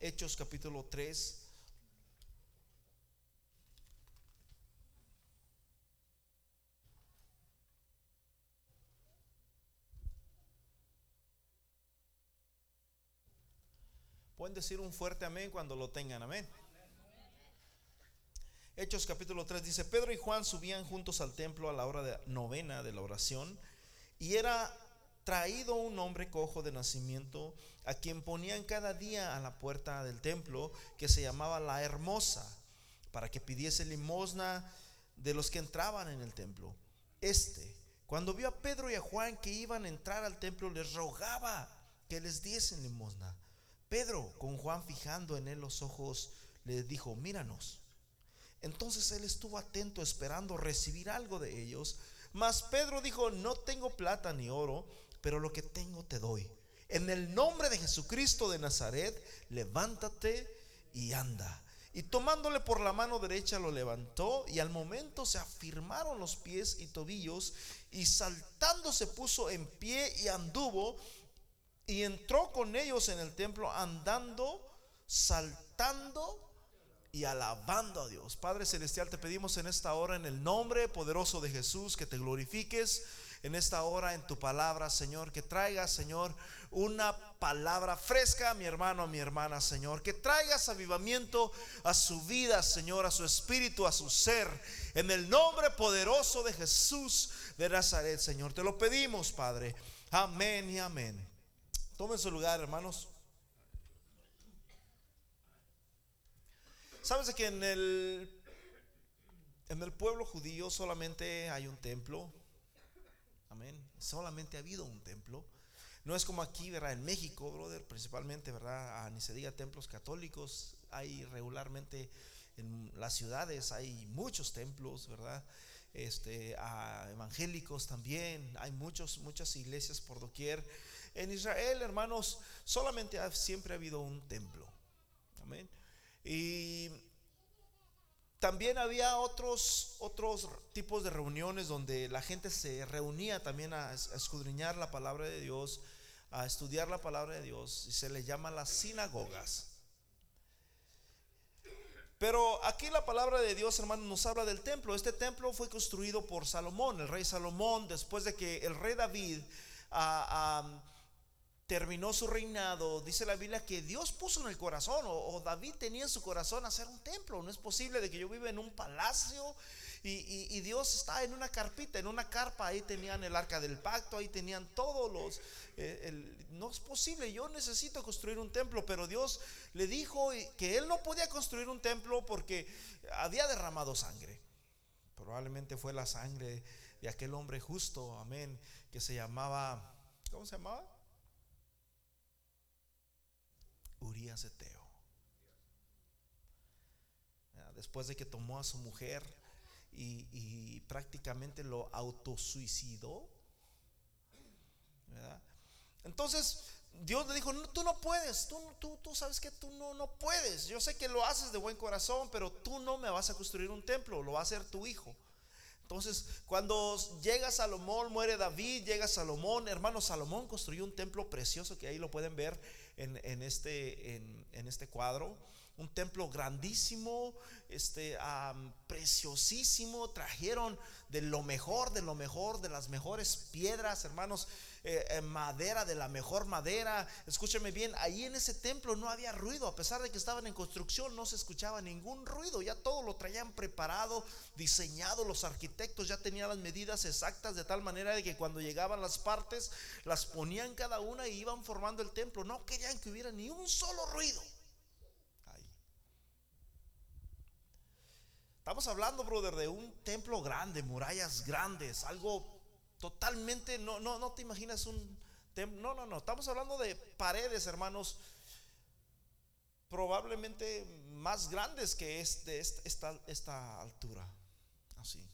Hechos capítulo 3. Pueden decir un fuerte amén cuando lo tengan, amén. Hechos capítulo 3 dice, Pedro y Juan subían juntos al templo a la hora de novena de la oración y era traído un hombre cojo de nacimiento a quien ponían cada día a la puerta del templo que se llamaba la hermosa para que pidiese limosna de los que entraban en el templo. Este, cuando vio a Pedro y a Juan que iban a entrar al templo, les rogaba que les diesen limosna. Pedro, con Juan fijando en él los ojos, le dijo, míranos. Entonces él estuvo atento esperando recibir algo de ellos. Mas Pedro dijo, no tengo plata ni oro, pero lo que tengo te doy. En el nombre de Jesucristo de Nazaret, levántate y anda. Y tomándole por la mano derecha lo levantó y al momento se afirmaron los pies y tobillos y saltando se puso en pie y anduvo y entró con ellos en el templo andando, saltando y alabando a Dios. Padre Celestial, te pedimos en esta hora, en el nombre poderoso de Jesús, que te glorifiques en esta hora en tu palabra, Señor. Que traigas, Señor, una palabra fresca a mi hermano, a mi hermana, Señor. Que traigas avivamiento a su vida, Señor, a su espíritu, a su ser. En el nombre poderoso de Jesús de Nazaret, Señor. Te lo pedimos, Padre. Amén y amén. Tomen su lugar, hermanos. ¿Sabes que en el, en el pueblo judío solamente hay un templo? Amén. Solamente ha habido un templo. No es como aquí, ¿verdad? En México, brother, principalmente, ¿verdad? Ah, ni se diga templos católicos. Hay regularmente en las ciudades, hay muchos templos, ¿verdad? Este, evangélicos también. Hay muchos, muchas iglesias por doquier. En Israel, hermanos, solamente siempre ha habido un templo. Amén. Y también había otros, otros tipos de reuniones donde la gente se reunía también a, escudriñar la palabra de Dios, a estudiar la palabra de Dios, y se le llama las sinagogas. Pero aquí la palabra de Dios, hermano, nos habla del templo. Este templo fue construido por Salomón, el rey Salomón, después de que el rey David ah, ah, terminó su reinado, dice la Biblia que Dios puso en el corazón, o, David tenía en su corazón hacer un templo. No es posible de que yo viva en un palacio y, Dios está en una carpita, en una carpa. Ahí tenían el arca del pacto, ahí tenían todos los. Eh, no es posible, yo necesito construir un templo, pero Dios le dijo que él no podía construir un templo porque había derramado sangre. Probablemente fue la sangre de aquel hombre justo, amén, que se llamaba, ¿cómo se llamaba? Urias Eteo. Después de que tomó a su mujer y, prácticamente lo autosuicidó. Entonces Dios le dijo, tú no puedes, tú, tú, tú sabes que tú no, no puedes. Yo sé que lo haces de buen corazón, pero tú no me vas a construir un templo, lo va a hacer tu hijo. Entonces, cuando llega Salomón, muere David, llega Salomón, hermano Salomón construyó un templo precioso que ahí lo pueden ver en, este, en este cuadro un templo grandísimo, este, preciosísimo. Trajeron de lo mejor, de lo mejor, de las mejores piedras, hermanos, eh, madera de la mejor madera. Escúcheme bien, ahí en ese templo no había ruido, a pesar de que estaban en construcción, no se escuchaba ningún ruido. Ya todo lo traían preparado, diseñado. Los arquitectos ya tenían las medidas exactas de tal manera de que cuando llegaban las partes, las ponían cada una y iban formando el templo. No querían que hubiera ni un solo ruido. Estamos hablando, brother, de un templo grande, murallas grandes, algo totalmente, no, no, no te imaginas un templo, no, no, no, estamos hablando de paredes, hermanos, probablemente más grandes que este, esta, esta altura, así.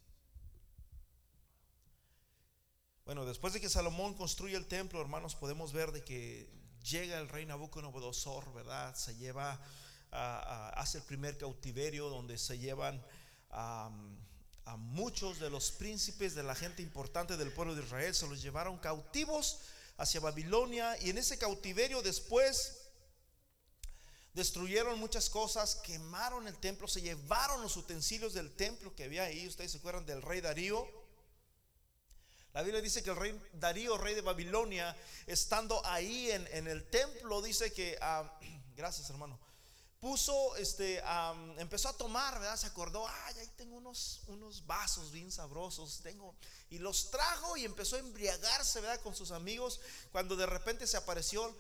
Bueno, después de que Salomón construye el templo, hermanos, podemos ver de que llega el rey Nabucodonosor, ¿verdad? Se lleva, hace el primer cautiverio donde se llevan a, muchos de los príncipes de la gente importante del pueblo de Israel, se los llevaron cautivos hacia Babilonia y en ese cautiverio después destruyeron muchas cosas, quemaron el templo, se llevaron los utensilios del templo que había ahí. Ustedes se acuerdan del rey Darío. La Biblia dice que el rey Darío, rey de Babilonia, estando ahí en, el templo, dice que, ah, gracias hermano, puso, este, empezó a tomar, ¿verdad? Se acordó, ay, ahí tengo unos, unos vasos bien sabrosos, tengo, y los trajo y empezó a embriagarse, ¿verdad? Con sus amigos, cuando de repente se apareció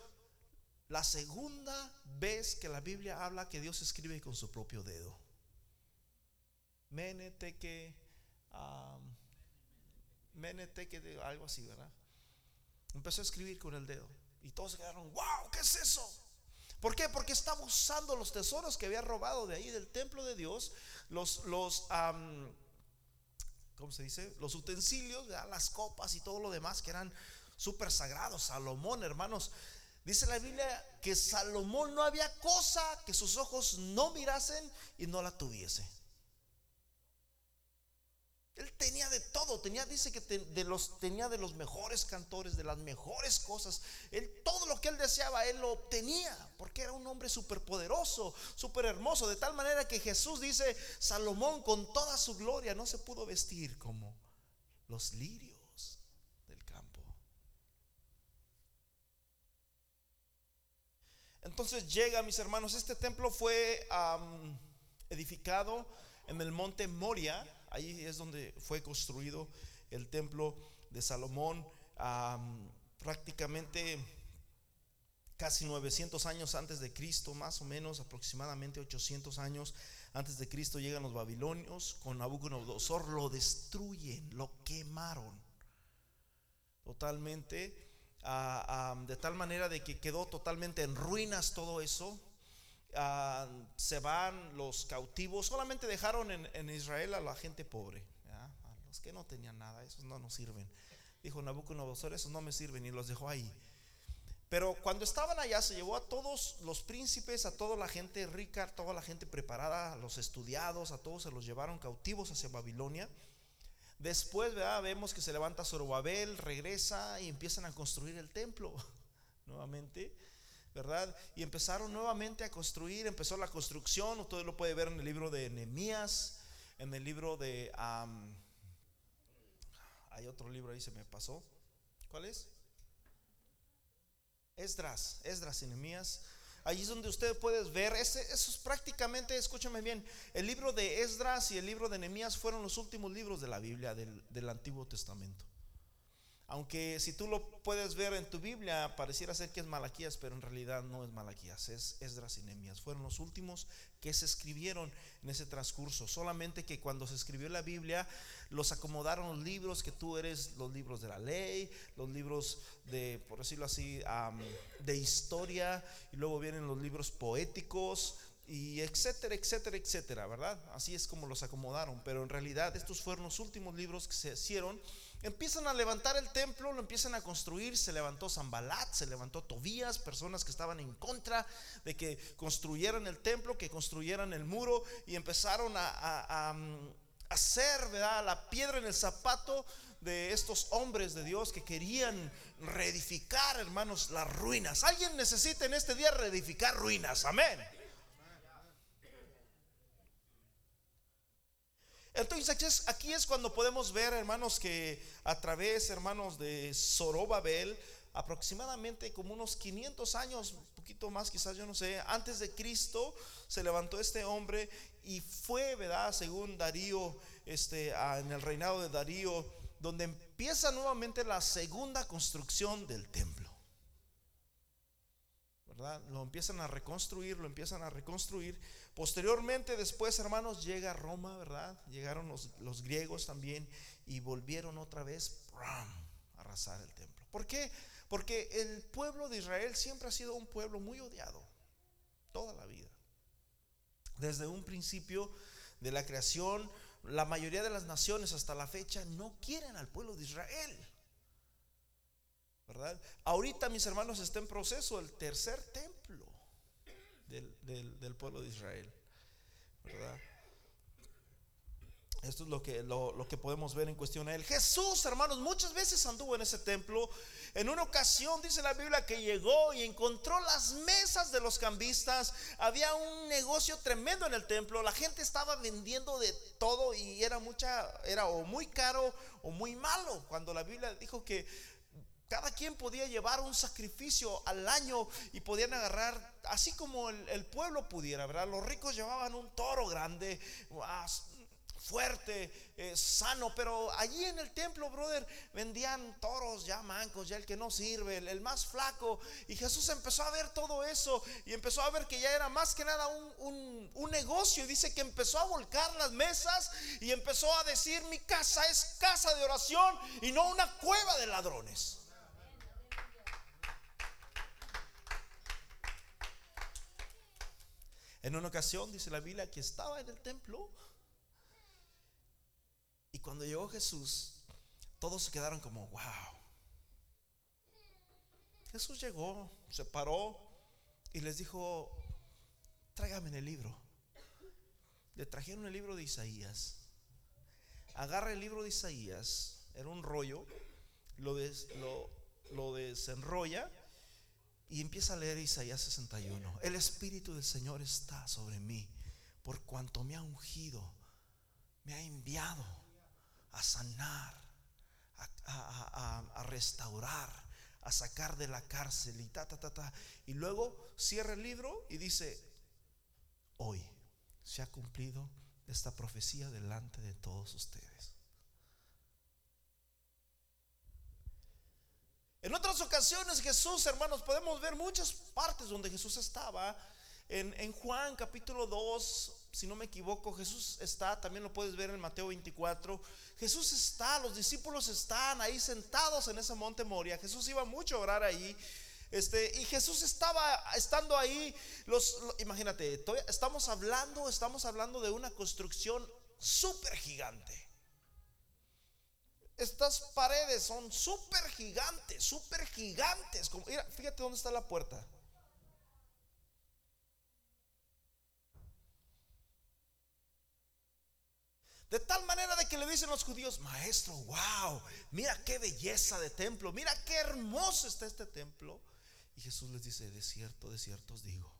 la segunda vez que la Biblia habla que Dios escribe con su propio dedo. Meneteque, um, meneteque, algo así, ¿verdad? Empezó a escribir con el dedo. Y todos se quedaron, wow, ¿qué es eso? ¿Por qué? Porque estaba usando los tesoros que había robado de ahí del templo de Dios, los, los, ¿cómo se dice? Los utensilios, las copas y todo lo demás que eran súper sagrados. Salomón, hermanos, dice la Biblia que Salomón no había cosa que sus ojos no mirasen y no la tuviese. Él tenía de todo, tenía, dice que de los, tenía de los mejores cantores, de las mejores cosas. Él, todo lo que él deseaba, él lo obtenía, porque era un hombre súper poderoso, súper hermoso, de tal manera que Jesús dice, Salomón con toda su gloria no se pudo vestir como los lirios del campo. Entonces llega, mis hermanos, este templo fue edificado en el monte Moria Ahí es donde fue construido el templo de Salomón, prácticamente casi 900 años antes de Cristo, más o menos aproximadamente 800 años antes de Cristo llegan los babilonios con Nabucodonosor, lo destruyen, lo quemaron totalmente, de tal manera de que quedó totalmente en ruinas todo eso. Ah, se van los cautivos, solamente dejaron en, Israel a la gente pobre, a los que no tenían nada, esos no nos sirven. Dijo Nabucodonosor, esos no me sirven y los dejó ahí. Pero cuando estaban allá se llevó a todos los príncipes, a toda la gente rica, a toda la gente preparada, a los estudiados, a todos se los llevaron cautivos hacia Babilonia. Después vemos que se levanta Zorobabel, regresa y empiezan a construir el templo nuevamente. ¿Verdad? Y empezaron nuevamente a construir, empezó la construcción, usted lo puede ver en el libro de Nehemías, en el libro de... hay otro libro ahí, se me pasó. ¿Cuál es? Esdras, Esdras y Nehemías. Allí es donde usted puede ver, ese, eso es prácticamente, escúchame bien, el libro de Esdras y el libro de Nehemías fueron los últimos libros de la Biblia del Antiguo Testamento. Aunque si tú lo puedes ver en tu Biblia, pareciera ser que es Malaquías, pero en realidad no es Malaquías, es Esdras y Nehemías. Fueron los últimos que se escribieron en ese transcurso. Solamente que cuando se escribió la Biblia, los acomodaron los libros que tú eres, los libros de la ley, los libros de, por decirlo así, de historia, y luego vienen los libros poéticos, y etcétera, etcétera, etcétera, ¿verdad? Así es como los acomodaron, pero en realidad estos fueron los últimos libros que se hicieron Empiezan a levantar el templo, lo empiezan a construir. Se levantó Zambalat, se levantó Tobías, personas que estaban en contra de que construyeran el templo, que construyeran el muro y empezaron a, hacer la piedra en el zapato de estos hombres de Dios que querían reedificar, hermanos, las ruinas. Alguien necesita en este día reedificar ruinas, amén. Entonces aquí es, cuando podemos ver, hermanos, que a través, hermanos, de Zorobabel, aproximadamente como unos 500 años, un poquito más quizás, yo no sé, antes de Cristo, se levantó este hombre y fue, ¿verdad? Según Darío, este, en el reinado de Darío, donde empieza nuevamente la segunda construcción del templo. ¿verdad? Lo empiezan a reconstruir, lo empiezan a reconstruir. Posteriormente, después, hermanos, llega Roma, ¿verdad? Llegaron los, griegos también y volvieron otra vez a arrasar el templo. ¿Por qué? Porque el pueblo de Israel siempre ha sido un pueblo muy odiado, toda la vida. Desde un principio de la creación, la mayoría de las naciones hasta la fecha no quieren al pueblo de Israel. ¿verdad? Ahorita, mis hermanos, está en proceso el tercer templo del, pueblo de Israel, ¿verdad? Esto es lo que, lo, que podemos ver en cuestión a él. Jesús, hermanos, muchas veces anduvo en ese templo. En una ocasión dice la Biblia que llegó y encontró las mesas de los cambistas. Había un negocio tremendo en el templo. La gente estaba vendiendo de todo y era mucha, era o muy caro o muy malo. Cuando la Biblia dijo que cada quien podía llevar un sacrificio al año y podían agarrar, así como el, pueblo pudiera, ¿verdad? Los ricos llevaban un toro grande, fuerte, eh, sano, pero allí en el templo, brother, vendían toros ya mancos, ya el que no sirve, el, más flaco. Y Jesús empezó a ver todo eso y empezó a ver que ya era más que nada un negocio. Y dice que empezó a volcar las mesas y empezó a decir, mi casa es casa de oración y no una cueva de ladrones. En una ocasión, dice la Biblia, que estaba en el templo y cuando llegó Jesús, todos se quedaron como, wow. Jesús llegó, se paró y les dijo, tráigame el libro. Le trajeron el libro de Isaías. Agarra el libro de Isaías, era un rollo, lo, desenrolla y empieza a leer Isaías 61. El Espíritu del Señor está sobre mí, por cuanto me ha ungido, me ha enviado a sanar, a, restaurar, a sacar de la cárcel y ta, ta, ta, ta. Y luego cierra el libro y dice, hoy se ha cumplido esta profecía delante de todos ustedes. En otras ocasiones Jesús, hermanos, podemos ver muchas partes donde Jesús estaba. En, Juan capítulo 2, si no me equivoco, Jesús está, también lo puedes ver en Mateo 24. Jesús está, los discípulos están ahí sentados en ese monte Moria. Jesús iba mucho a orar ahí. Este, y Jesús estaba estando ahí, los, imagínate, estamos hablando, estamos hablando de una construcción súper gigante. Estas paredes son súper gigantes, súper gigantes. Mira, fíjate dónde está la puerta. De tal manera de que le dicen los judíos, maestro, wow, mira qué belleza de templo, mira qué hermoso está este templo. Y Jesús les dice, de cierto, de cierto os digo,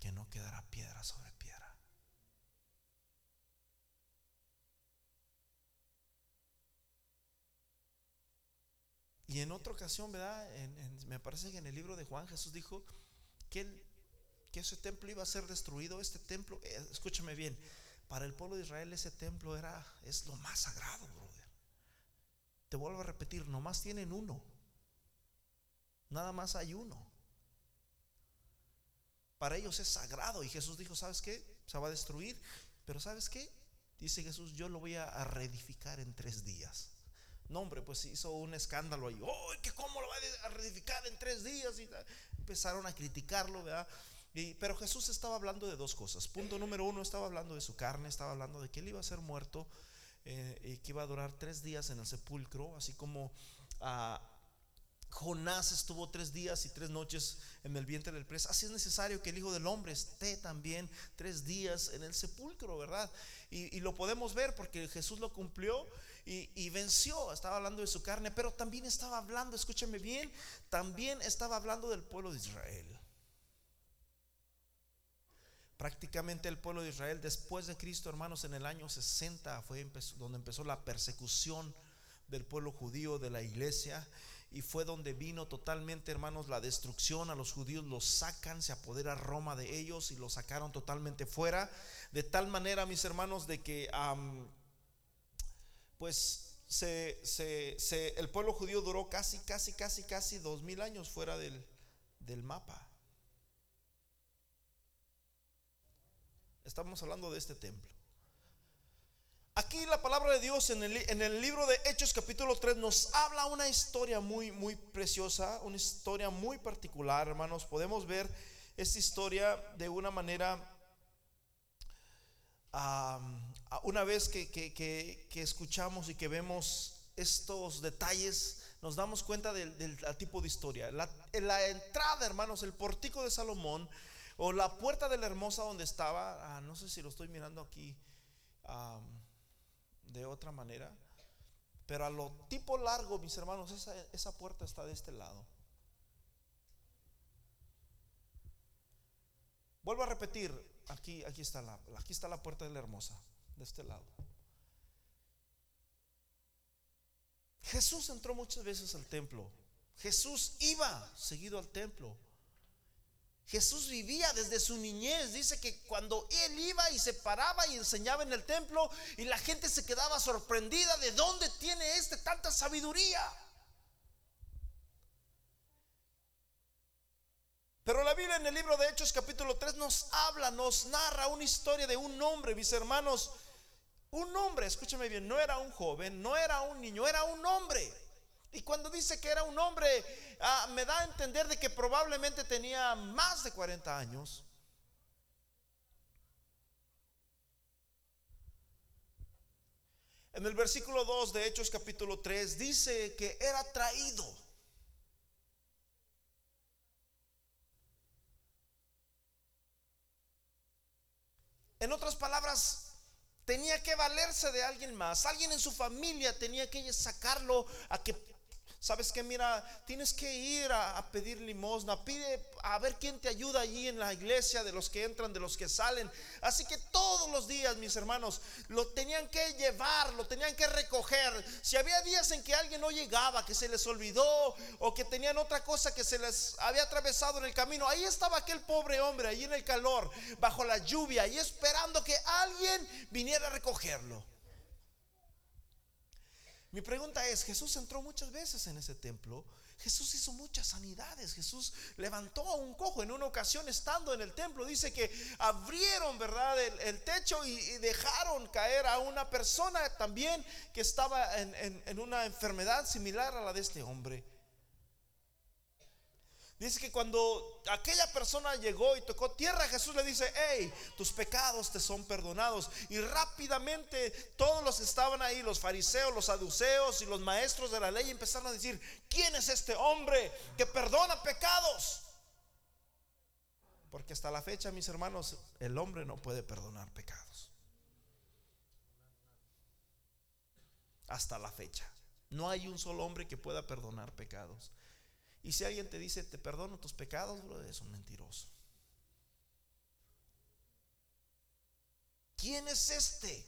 que no quedará piedra sobre piedra. Y en otra ocasión, ¿verdad? me parece que en el libro de Juan Jesús dijo que, que ese templo iba a ser destruido. Este templo, eh, escúchame bien, para el pueblo de Israel ese templo era es lo más sagrado, brother. Te vuelvo a repetir, nomás tienen uno. Nada más hay uno. Para ellos es sagrado y Jesús dijo, ¿sabes qué? Se va a destruir, pero ¿sabes qué? Dice Jesús, yo lo voy a reedificar en tres días. No, hombre, pues hizo un escándalo ahí. ¡Oh, que cómo lo va a reedificar en tres días! Y empezaron a criticarlo, ¿verdad? pero Jesús estaba hablando de dos cosas. Punto número uno, estaba hablando de su carne, estaba hablando de que él iba a ser muerto eh, y que iba a durar tres días en el sepulcro, así como ah, Jonás estuvo tres días y tres noches en el vientre del pez. Así es necesario que el Hijo del Hombre esté también tres días en el sepulcro, ¿verdad? Y, lo podemos ver porque Jesús lo cumplió y, venció. Estaba hablando de su carne, pero también estaba hablando, escúchame bien, también estaba hablando del pueblo de Israel. Prácticamente el pueblo de Israel después de Cristo, hermanos, en el año 60 fue donde empezó la persecución del pueblo judío, de la iglesia, y fue donde vino totalmente, hermanos, la destrucción a los judíos, los sacan, se apodera Roma de ellos y los sacaron totalmente fuera, de tal manera, mis hermanos, de que, pues, el pueblo judío duró casi, casi, casi, casi dos mil años fuera del, del mapa. Estamos hablando de este templo. Aquí la palabra de Dios en el, en el, libro de Hechos capítulo 3 nos habla una historia muy, muy preciosa, una historia muy particular, hermanos. Podemos ver esta historia de una manera, una vez que, que, escuchamos y que vemos estos detalles, nos damos cuenta del, tipo de historia. La, la entrada, hermanos, el portico de Salomón o la puerta de la hermosa donde estaba, ah, no sé si lo estoy mirando aquí de otra manera. Pero a lo tipo largo, mis hermanos, esa, esa puerta está de este lado. Vuelvo a repetir, aquí, aquí, está la, aquí está la puerta de la hermosa, de este lado. Jesús entró muchas veces al templo. Jesús iba seguido al templo. Jesús vivía desde su niñez. Dice que cuando él iba y se paraba y enseñaba en el templo y la gente se quedaba sorprendida de dónde tiene este tanta sabiduría. Pero la Biblia en el libro de Hechos capítulo 3 nos habla, nos narra una historia de un hombre, mis hermanos. Un hombre, escúcheme bien, no era un joven, no era un niño, era un hombre. Y cuando dice que era un hombre, ah, me da a entender de que probablemente tenía más de 40 años. En el versículo 2 de Hechos capítulo 3 dice que era traído. En otras palabras, tenía que valerse de alguien más. Alguien en su familia tenía que sacarlo a que Sabes que mira, tienes que ir a, pedir limosna, pide a ver quién te ayuda allí en la iglesia, de los que entran, de los que salen. Así que todos los días, mis hermanos, lo tenían que llevar, lo tenían que recoger. Si había días en que alguien no llegaba, que se les olvidó o que tenían otra cosa que se les había atravesado en el camino, ahí estaba aquel pobre hombre, allí en el calor, bajo la lluvia, y esperando que alguien viniera a recogerlo. Mi pregunta es, Jesús entró muchas veces en ese templo, Jesús hizo muchas sanidades, Jesús levantó a un cojo en una ocasión estando en el templo, dice que abrieron, ¿verdad?, el, techo y, dejaron caer a una persona también que estaba en una enfermedad similar a la de este hombre. Dice que cuando aquella persona llegó y tocó tierra, Jesús le dice, hey, tus pecados te son perdonados. Y rápidamente todos los que estaban ahí, los fariseos, los saduceos y los maestros de la ley empezaron a decir, ¿quién es este hombre que perdona pecados? Porque hasta la fecha, mis hermanos, el hombre no puede perdonar pecados. Hasta la fecha. No hay un solo hombre que pueda perdonar pecados. Y si alguien te dice, te perdono tus pecados, bro, es un mentiroso. ¿Quién es este?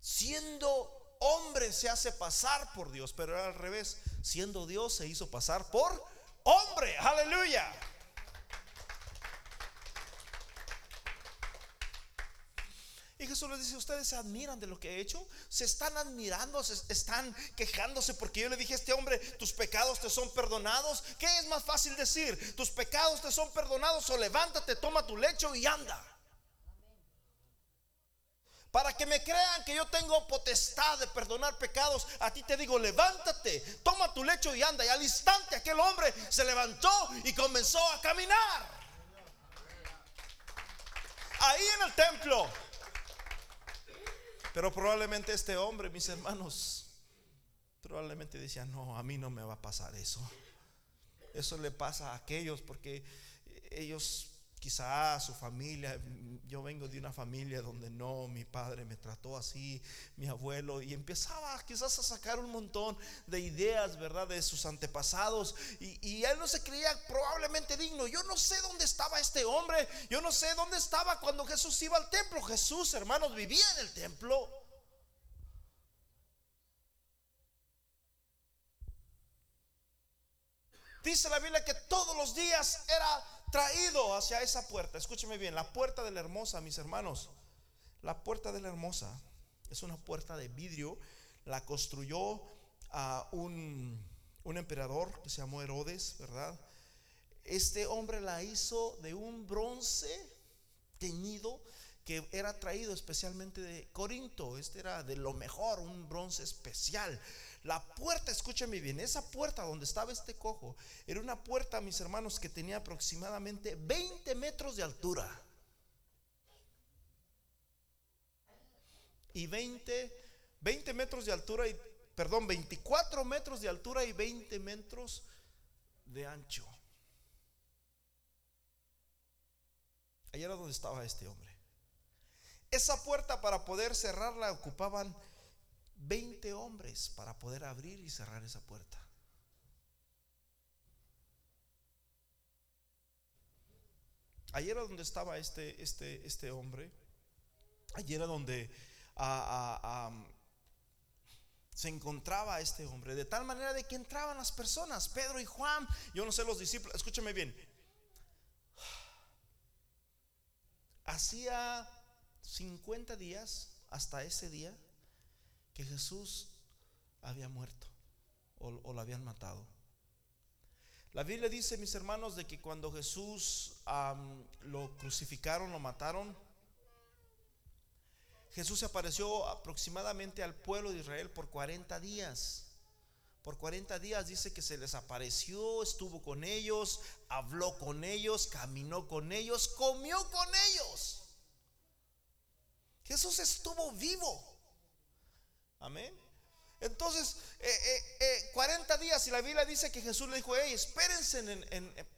Siendo hombre se hace pasar por Dios, pero era al revés. Siendo Dios se hizo pasar por hombre. Aleluya. Jesús les dice, ustedes se admiran de lo que he hecho, se están admirando, se están quejándose porque yo le dije a este hombre, tus pecados te son perdonados. ¿Qué es más fácil decir? Tus pecados te son perdonados o levántate, toma tu lecho y anda. Para que me crean que yo tengo potestad de perdonar pecados, a ti te digo, levántate, toma tu lecho y anda. Y al instante aquel hombre se levantó y comenzó a caminar. Ahí en el templo pero probablemente este hombre, mis hermanos, probablemente decía, no, a mí no me va a pasar eso. Eso le pasa a aquellos porque ellos quizá su familia, yo vengo de una familia donde no, mi padre me trató así, mi abuelo, y empezaba quizás a sacar un montón de ideas, ¿verdad?, de sus antepasados, y, y, él no se creía probablemente digno. Yo no sé dónde estaba este hombre, yo no sé dónde estaba cuando Jesús iba al templo. Jesús, hermanos, vivía en el templo. Dice la Biblia que todos los días era traído hacia esa puerta. Escúcheme bien, la puerta de la hermosa, mis hermanos. La puerta de la hermosa es una puerta de vidrio. La construyó a un, un emperador que se llamó Herodes, ¿verdad? Este hombre la hizo de un bronce teñido que era traído especialmente de Corinto. Este era de lo mejor, un bronce especial. La puerta, escúchame bien, esa puerta donde estaba este cojo, era una puerta, mis hermanos, que tenía aproximadamente 20 metros de altura. Y 20, 20 metros de altura y, perdón, 24 metros de altura y 20 metros de ancho. Ahí era donde estaba este hombre. Esa puerta para poder cerrarla ocupaban 20 hombres para poder abrir y cerrar esa puerta. Ayer era donde estaba este, este, este hombre. Ayer era donde ah, ah, se encontraba este hombre. De tal manera de que entraban las personas, Pedro y Juan. Yo no sé los discípulos, escúchame bien. Hacía 50 días hasta ese día que Jesús había muerto o, lo habían matado. La Biblia dice, mis hermanos, de que cuando Jesús lo crucificaron, lo mataron, Jesús se apareció aproximadamente al pueblo de Israel por 40 días. Por 40 días dice que se les apareció, estuvo con ellos, habló con ellos, caminó con ellos, comió con ellos. Jesús estuvo vivo. Amén. Entonces, 40 eh, eh, eh, días y la Biblia dice que Jesús le dijo, hey, espérense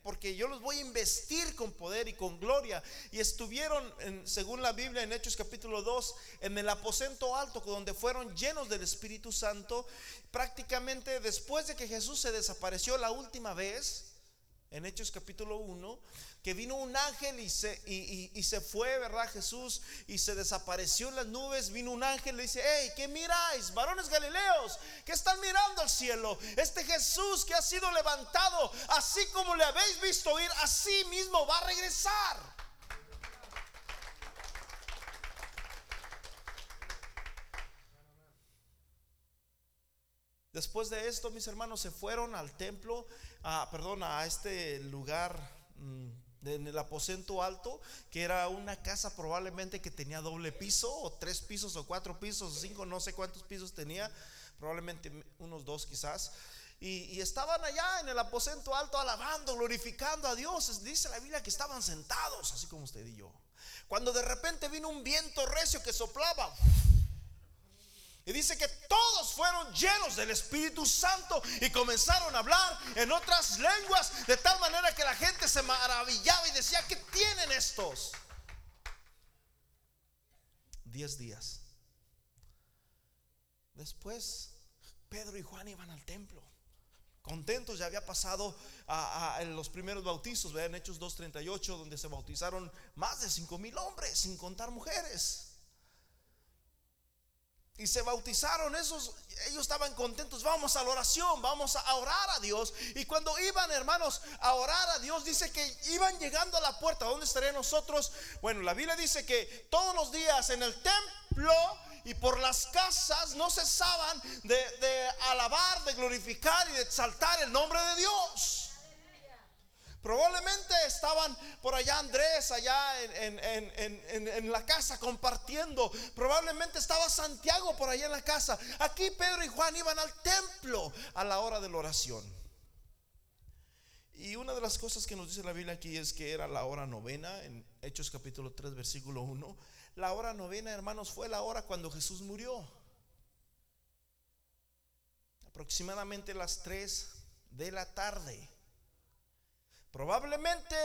porque yo los voy a investir con poder y con gloria. Y estuvieron, según la Biblia en Hechos capítulo 2, en el aposento alto, donde fueron llenos del Espíritu Santo. Prácticamente después de que Jesús se desapareció la última vez, en Hechos capítulo 1, que vino un ángel y se, y, se fue, ¿verdad? Jesús y se desapareció en las nubes. Vino un ángel y le dice, hey, ¿qué miráis? Varones Galileos, que están mirando al cielo? Este Jesús que ha sido levantado, así como le habéis visto ir, así mismo va a regresar. Después de esto, mis hermanos se fueron al templo, a, perdón, a este lugar mm, en el aposento alto, que era una casa probablemente que tenía doble piso, o tres pisos, o cuatro pisos, o cinco, no sé cuántos pisos tenía, probablemente unos dos quizás. Y, estaban allá en el aposento alto alabando, glorificando a Dios. Dice la Biblia que estaban sentados, así como usted y yo. Cuando de repente vino un viento recio que soplaba y dice que todos fueron llenos del Espíritu Santo y comenzaron a hablar en otras lenguas de tal manera que la gente se maravillaba y decía, ¿qué tienen estos? Diez días. Después Pedro y Juan iban al templo. Contentos, ya había pasado a, los primeros bautizos, vean Hechos 2.38, donde se bautizaron más de cinco mil hombres, sin contar mujeres y se bautizaron, esos, ellos estaban contentos, vamos a la oración, vamos a orar a Dios. Y cuando iban, hermanos, a orar a Dios, dice que iban llegando a la puerta, ¿dónde estarían nosotros? Bueno, la Biblia dice que todos los días en el templo y por las casas no cesaban de, de alabar, de glorificar y de exaltar el nombre de Dios. Probablemente estaban por allá Andrés, allá en, la casa compartiendo. Probablemente estaba Santiago por allá en la casa. Aquí Pedro y Juan iban al templo a la hora de la oración. Y una de las cosas que nos dice la Biblia aquí es que era la hora novena, en Hechos capítulo 3, versículo 1. La hora novena, hermanos, fue la hora cuando Jesús murió. Aproximadamente las 3 de la tarde. Probablemente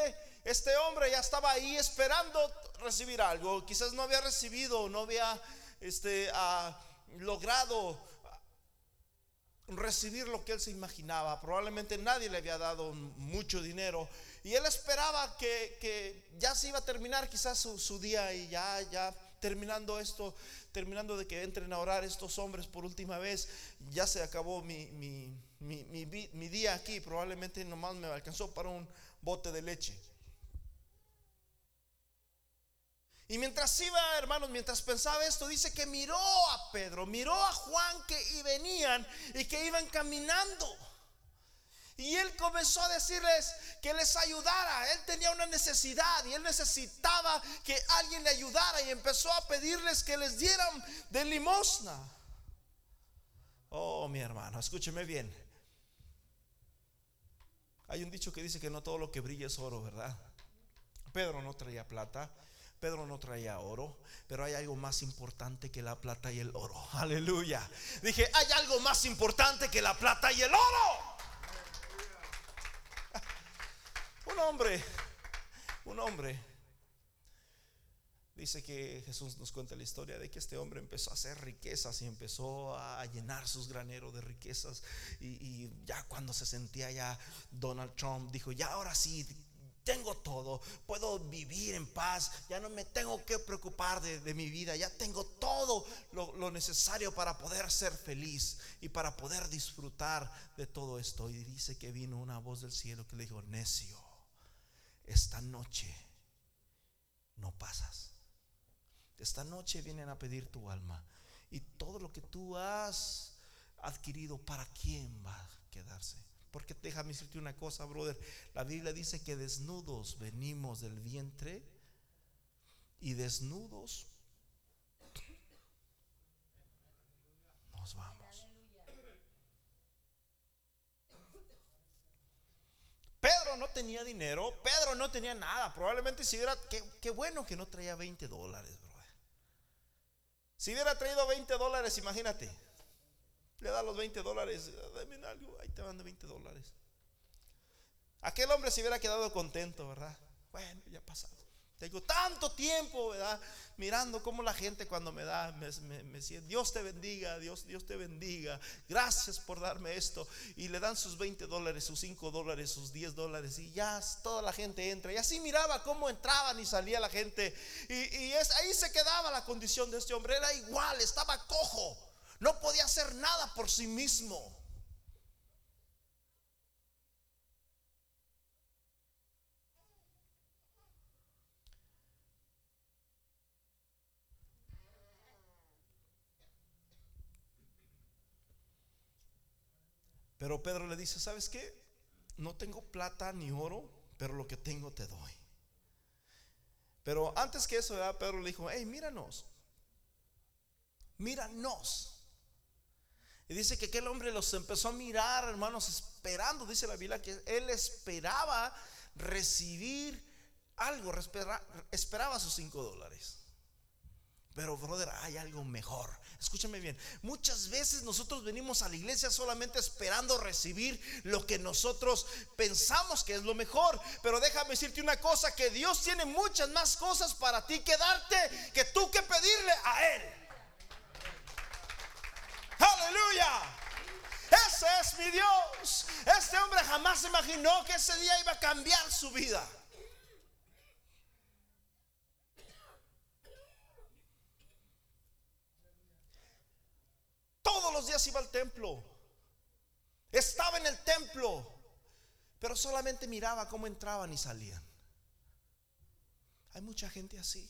este hombre ya estaba ahí esperando recibir algo. Quizás no había recibido, no había este, ah, logrado recibir lo que él se imaginaba. Probablemente nadie le había dado mucho dinero. Y él esperaba que, ya se iba a terminar quizás su, día y ya, ya terminando esto, terminando de que entren a orar estos hombres por última vez, ya se acabó mi, mi mi, día aquí probablemente nomás me alcanzó para un bote de leche. Y mientras iba, hermanos, mientras pensaba esto, dice que miró a Pedro, miró a Juan que venían y que iban caminando. Y él comenzó a decirles que les ayudara. Él tenía una necesidad y él necesitaba que alguien le ayudara y empezó a pedirles que les dieran de limosna. Oh, mi hermano, escúcheme bien. Hay un dicho que dice que no todo lo que brilla es oro, ¿verdad? Pedro no traía plata, Pedro no traía oro, pero hay algo más importante que la plata y el oro. Aleluya. Dije, hay algo más importante que la plata y el oro. Un hombre, un hombre Dice que Jesús nos cuenta la historia de que este hombre empezó a hacer riquezas y empezó a llenar sus graneros de riquezas. Y, ya cuando se sentía ya Donald Trump dijo, ya ahora sí, tengo todo, puedo vivir en paz, ya no me tengo que preocupar de, mi vida, ya tengo todo lo, necesario para poder ser feliz y para poder disfrutar de todo esto. Y dice que vino una voz del cielo que le dijo, necio, esta noche no pasas. Esta noche vienen a pedir tu alma. Y todo lo que tú has adquirido, ¿para quién va a quedarse? Porque déjame decirte una cosa, brother. La Biblia dice que desnudos venimos del vientre y desnudos nos vamos. Pedro no tenía dinero, Pedro no tenía nada. Probablemente si hubiera, qué, bueno que no traía 20 dólares. Si hubiera traído 20 dólares, imagínate. Le da los 20 dólares. Dame algo. Ahí te mando 20 dólares. Aquel hombre se hubiera quedado contento, ¿verdad? Bueno, ya ha pasado. Tengo tanto tiempo, ¿verdad? Mirando cómo la gente cuando me da, me, me, Dios te bendiga, Dios, Dios te bendiga, gracias por darme esto. Y le dan sus 20 dólares, sus 5 dólares, sus 10 dólares y ya toda la gente entra. Y así miraba cómo entraban y salía la gente. Y, es, ahí se quedaba la condición de este hombre, era igual, estaba cojo, no podía hacer nada por sí mismo. Pero Pedro le dice, ¿sabes qué? No tengo plata ni oro, pero lo que tengo te doy. Pero antes que eso, Pedro le dijo, hey, míranos, míranos. Y dice que aquel hombre los empezó a mirar, hermanos, esperando, dice la Biblia, que él esperaba recibir algo, esperaba sus cinco dólares. Pero, brother, hay algo mejor. Escúchame bien. Muchas veces nosotros venimos a la iglesia solamente esperando recibir lo que nosotros pensamos que es lo mejor. Pero déjame decirte una cosa, que Dios tiene muchas más cosas para ti que darte que tú que pedirle a Él. Aleluya. Ese es mi Dios. Este hombre jamás imaginó que ese día iba a cambiar su vida. Todos los días iba al templo. Estaba en el templo. Pero solamente miraba cómo entraban y salían. Hay mucha gente así.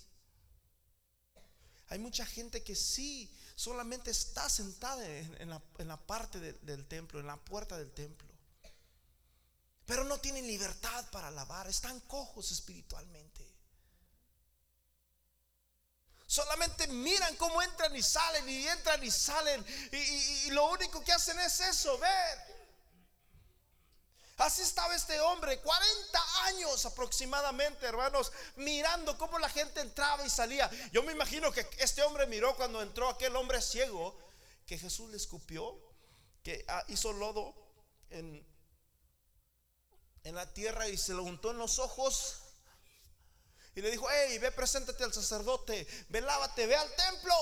Hay mucha gente que sí, solamente está sentada en, la, parte del templo, en la puerta del templo. Pero no tienen libertad para alabar, están cojos espiritualmente. Solamente miran cómo entran y salen y entran y salen. Y, lo único que hacen es eso, ver. Así estaba este hombre, 40 años aproximadamente, hermanos, mirando cómo la gente entraba y salía. Yo me imagino que este hombre miró cuando entró aquel hombre ciego, que Jesús le escupió, que ah, hizo lodo en, en la tierra y se lo untó en los ojos y le dijo, hey, ve, preséntate al sacerdote, ve, lávate, ve al templo.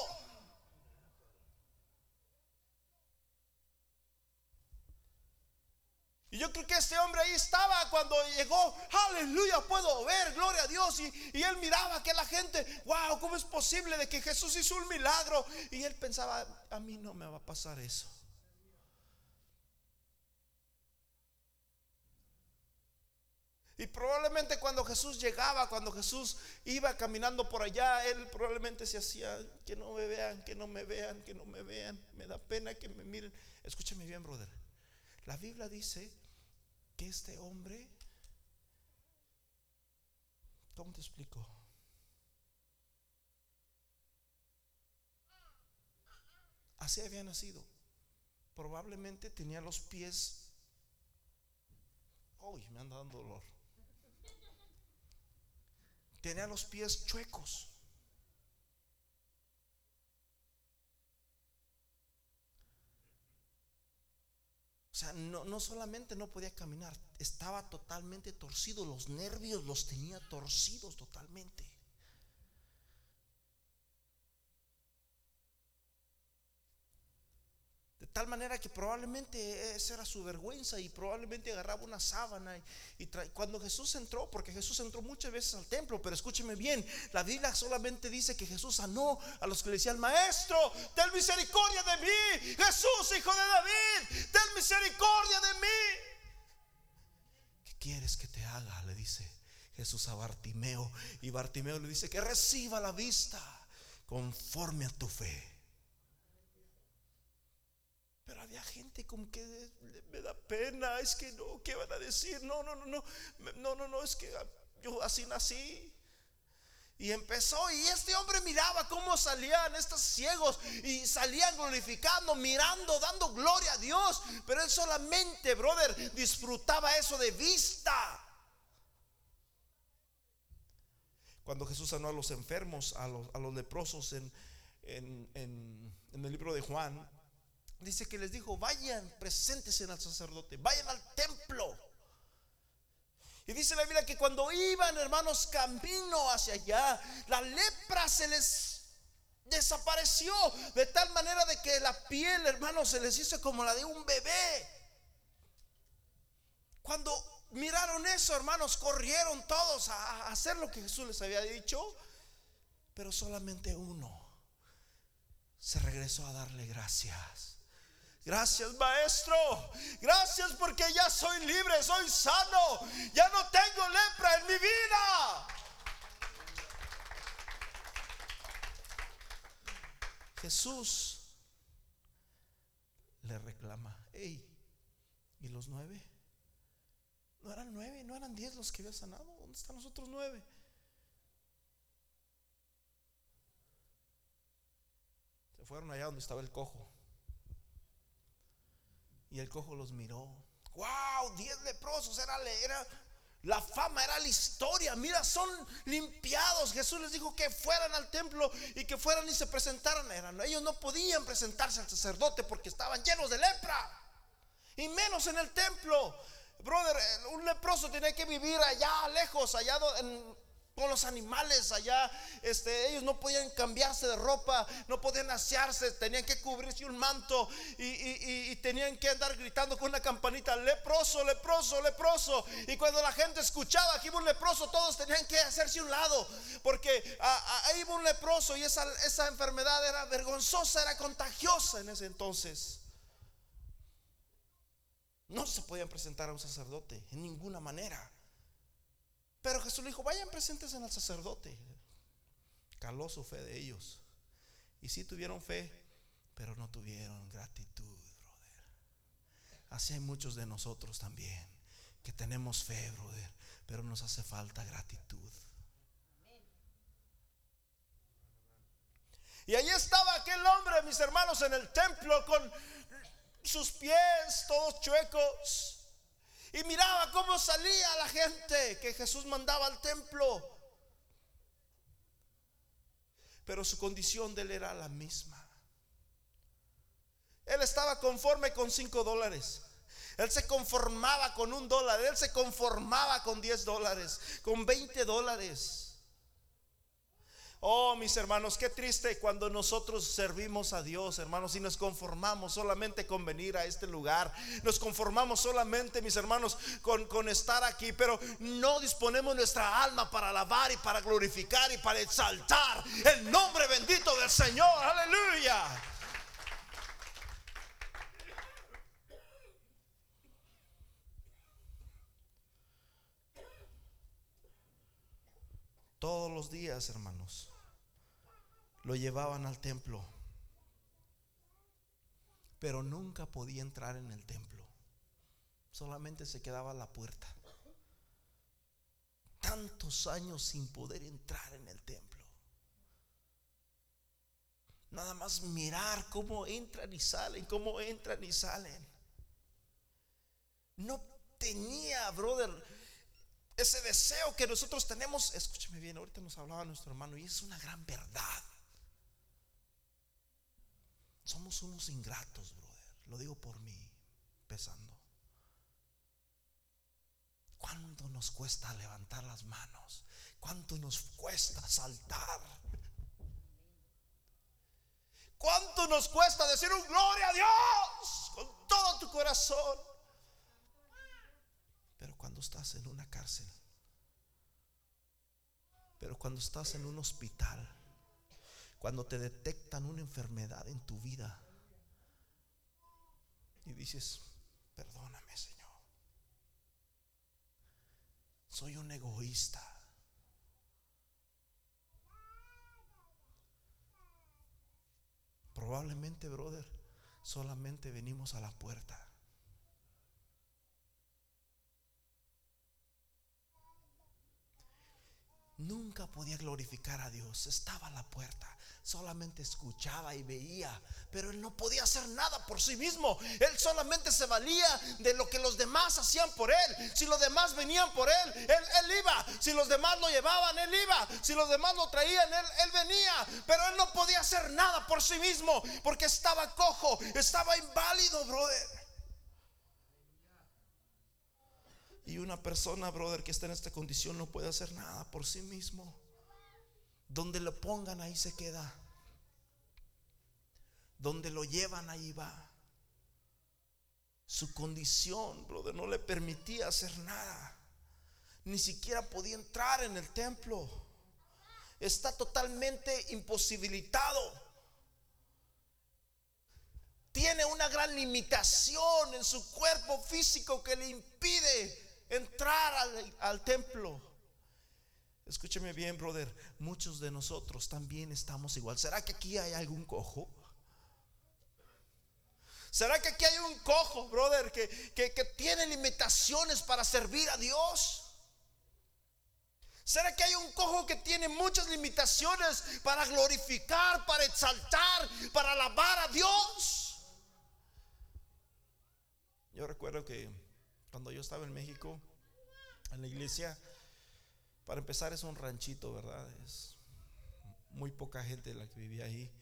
Y yo creo que este hombre ahí estaba cuando llegó, aleluya, puedo ver, gloria a Dios. Y, y, él miraba que la gente, wow, ¿cómo es posible de que Jesús hizo un milagro? Y él pensaba, a mí no me va a pasar eso. Y probablemente cuando Jesús llegaba, cuando Jesús iba caminando por allá, él probablemente se hacía, que no me vean, que no me vean, que no me vean, me da pena que me miren. Escúchame bien, brother. La Biblia dice que este hombre, ¿cómo te explico? Así había nacido. Probablemente tenía los pies. Uy, me anda dando dolor tenía los pies chuecos. O sea, no, no, solamente no podía caminar, estaba totalmente torcido, los nervios los tenía torcidos totalmente. Tal manera que probablemente esa era su vergüenza y probablemente agarraba una sábana y, cuando Jesús entró, porque Jesús entró muchas veces al templo, pero escúcheme bien, la Biblia solamente dice que Jesús sanó a los que le decían, maestro, ten misericordia de mí, Jesús, hijo de David, ten misericordia de mí. ¿Qué quieres que te haga? Le dice Jesús a Bartimeo y Bartimeo le dice que reciba la vista conforme a tu fe. Pero había gente como que me da pena, es que no, ¿qué van a decir? No, no, no, no, no, no, no, es que yo así nací. Y empezó, y este hombre miraba cómo salían estos ciegos y salían glorificando, mirando, dando gloria a Dios. Pero él solamente, brother, disfrutaba eso de vista. Cuando Jesús sanó a los enfermos, a los, a los leprosos en, en, en el libro de Juan, dice que les dijo, vayan, preséntese al sacerdote, vayan al templo. Y dice la Biblia que cuando iban, hermanos, camino hacia allá, la lepra se les desapareció de tal manera de que la piel, hermanos, se les hizo como la de un bebé. Cuando miraron eso, hermanos, corrieron todos a hacer lo que Jesús les había dicho, pero solamente uno se regresó a darle gracias. Gracias maestro. Gracias porque ya soy libre, soy sano. Ya no tengo lepra en mi vida. Jesús le reclama, hey, ¿y los nueve? ¿No eran nueve? ¿No eran diez los que había sanado? ¿Dónde están los otros nueve? Se fueron allá donde estaba el cojo. Y el cojo los miró. ¡Wow! Diez leprosos. Era, la fama, era la historia. Mira, son limpiados. Jesús les dijo que fueran al templo y que fueran y se presentaran. Eran, ellos no podían presentarse al sacerdote porque estaban llenos de lepra. Y menos en el templo. Brother, un leproso tiene que vivir allá lejos, allá en, con los animales allá, este, ellos no podían cambiarse de ropa, no podían asearse, tenían que cubrirse un manto y, tenían que andar gritando con una campanita, leproso, leproso, leproso. Y cuando la gente escuchaba que iba un leproso, todos tenían que hacerse un lado, porque ahí iba un leproso y esa, esa enfermedad era vergonzosa, era contagiosa en ese entonces. No se podían presentar a un sacerdote en ninguna manera. Pero Jesús le dijo, vayan presentes en el sacerdote. Caló su fe de ellos. Y sí tuvieron fe, pero no tuvieron gratitud, brother. Así hay muchos de nosotros también, que tenemos fe, brother, pero nos hace falta gratitud. Y ahí estaba aquel hombre, mis hermanos, en el templo con sus pies todos chuecos y miraba cómo salía la gente que Jesús mandaba al templo. Pero su condición de él era la misma. Él estaba conforme con cinco dólares. Él se conformaba con un dólar. Él se conformaba con diez dólares, con veinte dólares. Oh, mis hermanos, qué triste cuando nosotros servimos a Dios, hermanos, y nos conformamos solamente con venir a este lugar. Nos conformamos solamente, mis hermanos, con, con estar aquí, pero no disponemos nuestra alma para alabar y para glorificar y para exaltar el nombre bendito del Señor. Aleluya. Todos los días, hermanos lo llevaban al templo, pero nunca podía entrar en el templo, solamente se quedaba a la puerta. Tantos años sin poder entrar en el templo. Nada más mirar cómo entran y salen, cómo entran y salen. No tenía, brother, ese deseo que nosotros tenemos. Escúcheme bien, ahorita nos hablaba nuestro hermano y es una gran verdad. Somos unos ingratos, brother. Lo digo por mí, pesando. ¿Cuánto nos cuesta levantar las manos? ¿Cuánto nos cuesta saltar? ¿Cuánto nos cuesta decir un gloria a Dios con todo tu corazón? Pero cuando estás en una cárcel, pero cuando estás en un hospital, cuando te detectan una enfermedad en tu vida y dices, perdóname Señor, soy un egoísta. Probablemente, brother, solamente venimos a la puerta. Nunca podía glorificar a Dios. Estaba a la puerta. Solamente escuchaba y veía. Pero él no podía hacer nada por sí mismo. Él solamente se valía de lo que los demás hacían por él. Si los demás venían por él, él, iba. Si los demás lo llevaban, él iba. Si los demás lo traían, él, él venía. Pero él no podía hacer nada por sí mismo. Porque estaba cojo. Estaba inválido, brother. Y una persona, brother, que está en esta condición no puede hacer nada por sí mismo. Donde lo pongan, ahí se queda. Donde lo llevan, ahí va. Su condición, brother, no le permitía hacer nada. Ni siquiera podía entrar en el templo. Está totalmente imposibilitado tiene una gran limitación en su cuerpo físico que le impide entrar al, templo. Escúcheme bien, brother. Muchos de nosotros también estamos igual. ¿Será que aquí hay algún cojo? ¿Será que aquí hay un cojo, brother, que, que, tiene limitaciones para servir a Dios? ¿Será que hay un cojo que tiene muchas limitaciones para glorificar, para exaltar, para alabar a Dios? Yo recuerdo que cuando yo estaba en México, en la iglesia, para empezar es un ranchito, ¿verdad? Es muy poca gente la que vivía ahí.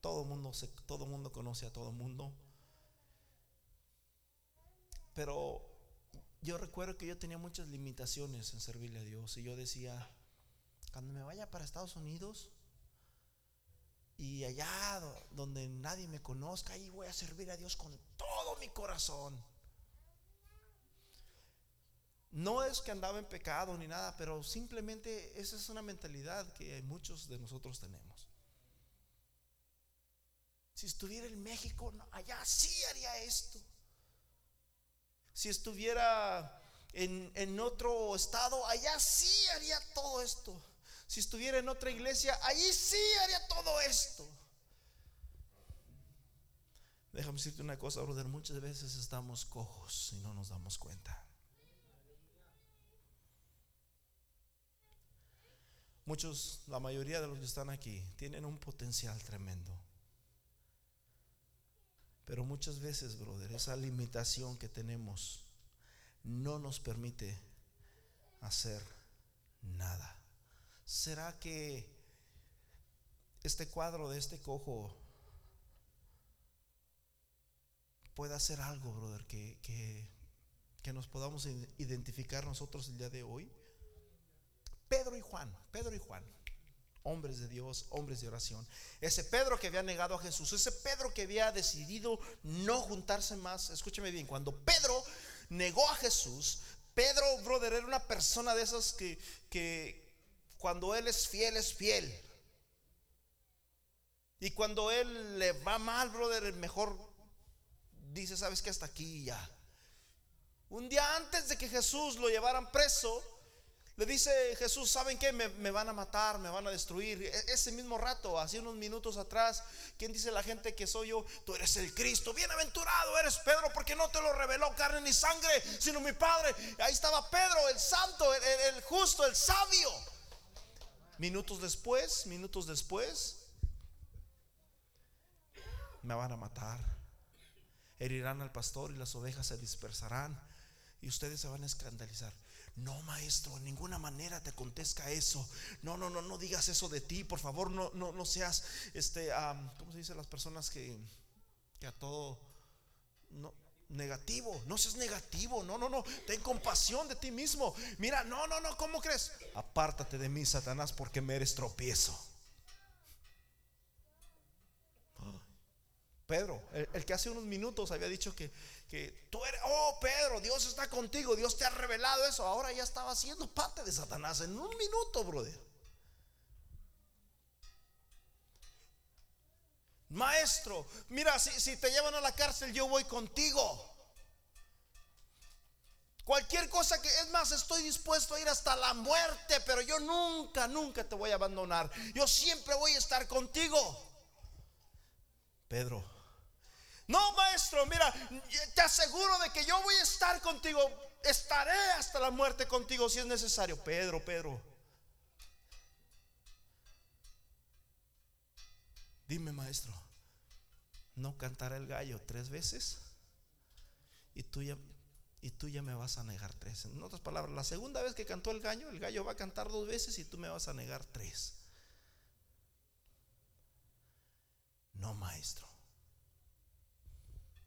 Todo mundo todo mundo conoce a todo mundo. Pero yo recuerdo que yo tenía muchas limitaciones en servirle a Dios y yo decía, cuando me vaya para Estados Unidos y allá donde nadie me conozca, ahí voy a servir a Dios con todo mi corazón. No es que andaba en pecado ni nada, pero simplemente esa es una mentalidad que muchos de nosotros tenemos. Si estuviera en México, allá sí haría esto. Si estuviera en, en, otro estado, allá sí haría todo esto. Si estuviera en otra iglesia, allí sí haría todo esto. Déjame decirte una cosa, brother. Muchas veces estamos cojos y no nos damos cuenta. Muchos, la mayoría de los que están aquí, tienen un potencial tremendo. Pero muchas veces, brother, esa limitación que tenemos no nos permite hacer nada. ¿Será que este cuadro de este cojo puede hacer algo, brother, que, que, que nos podamos identificar nosotros el día de hoy? Pedro y Juan, Pedro y Juan, hombres de Dios, hombres de oración. Ese Pedro que había negado a Jesús, ese Pedro que había decidido no juntarse más. Escúcheme bien, cuando Pedro negó a Jesús, Pedro, brother, era una persona de esas que, que cuando él es fiel, es fiel. Y cuando él le va mal, brother, mejor dice, sabes que hasta aquí ya. Un día antes de que Jesús lo llevaran preso, le dice Jesús, ¿saben qué? Me, van a matar, me van a destruir. E, ese mismo rato, hace unos minutos atrás, ¿quién dice la gente que soy yo? Tú eres el Cristo. Bienaventurado eres Pedro porque no te lo reveló carne ni sangre, sino mi Padre. Ahí estaba Pedro, el santo, el, el justo, el sabio. Minutos después, minutos después, me van a matar. Herirán al pastor y las ovejas se dispersarán. Y ustedes se van a escandalizar. No, maestro, en ninguna manera te contesta eso. No, no, no, no digas eso de ti, por favor, no, no, no seas, este, ¿cómo se dice las personas que, que a todo, no, negativo, no seas negativo, no, no, no, ten compasión de ti mismo. Mira, no, no, no, ¿cómo crees? Apártate de mí, Satanás, porque me eres tropiezo. Pedro, el, que hace unos minutos había dicho que, que tú eres, oh Pedro, Dios está contigo, Dios te ha revelado eso, ahora ya estaba siendo parte de Satanás en un minuto, brother. Maestro, mira, si, si te llevan a la cárcel, yo voy contigo. Cualquier cosa que, es más, estoy dispuesto a ir hasta la muerte, pero yo nunca, nunca te voy a abandonar. Yo siempre voy a estar contigo. Pedro, no, maestro, mira, te aseguro de que yo voy a estar contigo. Estaré hasta la muerte contigo si es necesario. Pedro, Pedro. Dime, maestro, ¿no cantará el gallo tres veces? Y tú ya y tú ya me vas a negar tres. En otras palabras, la segunda vez que cantó el gallo, el gallo va a cantar dos veces y tú me vas a negar tres. No, maestro.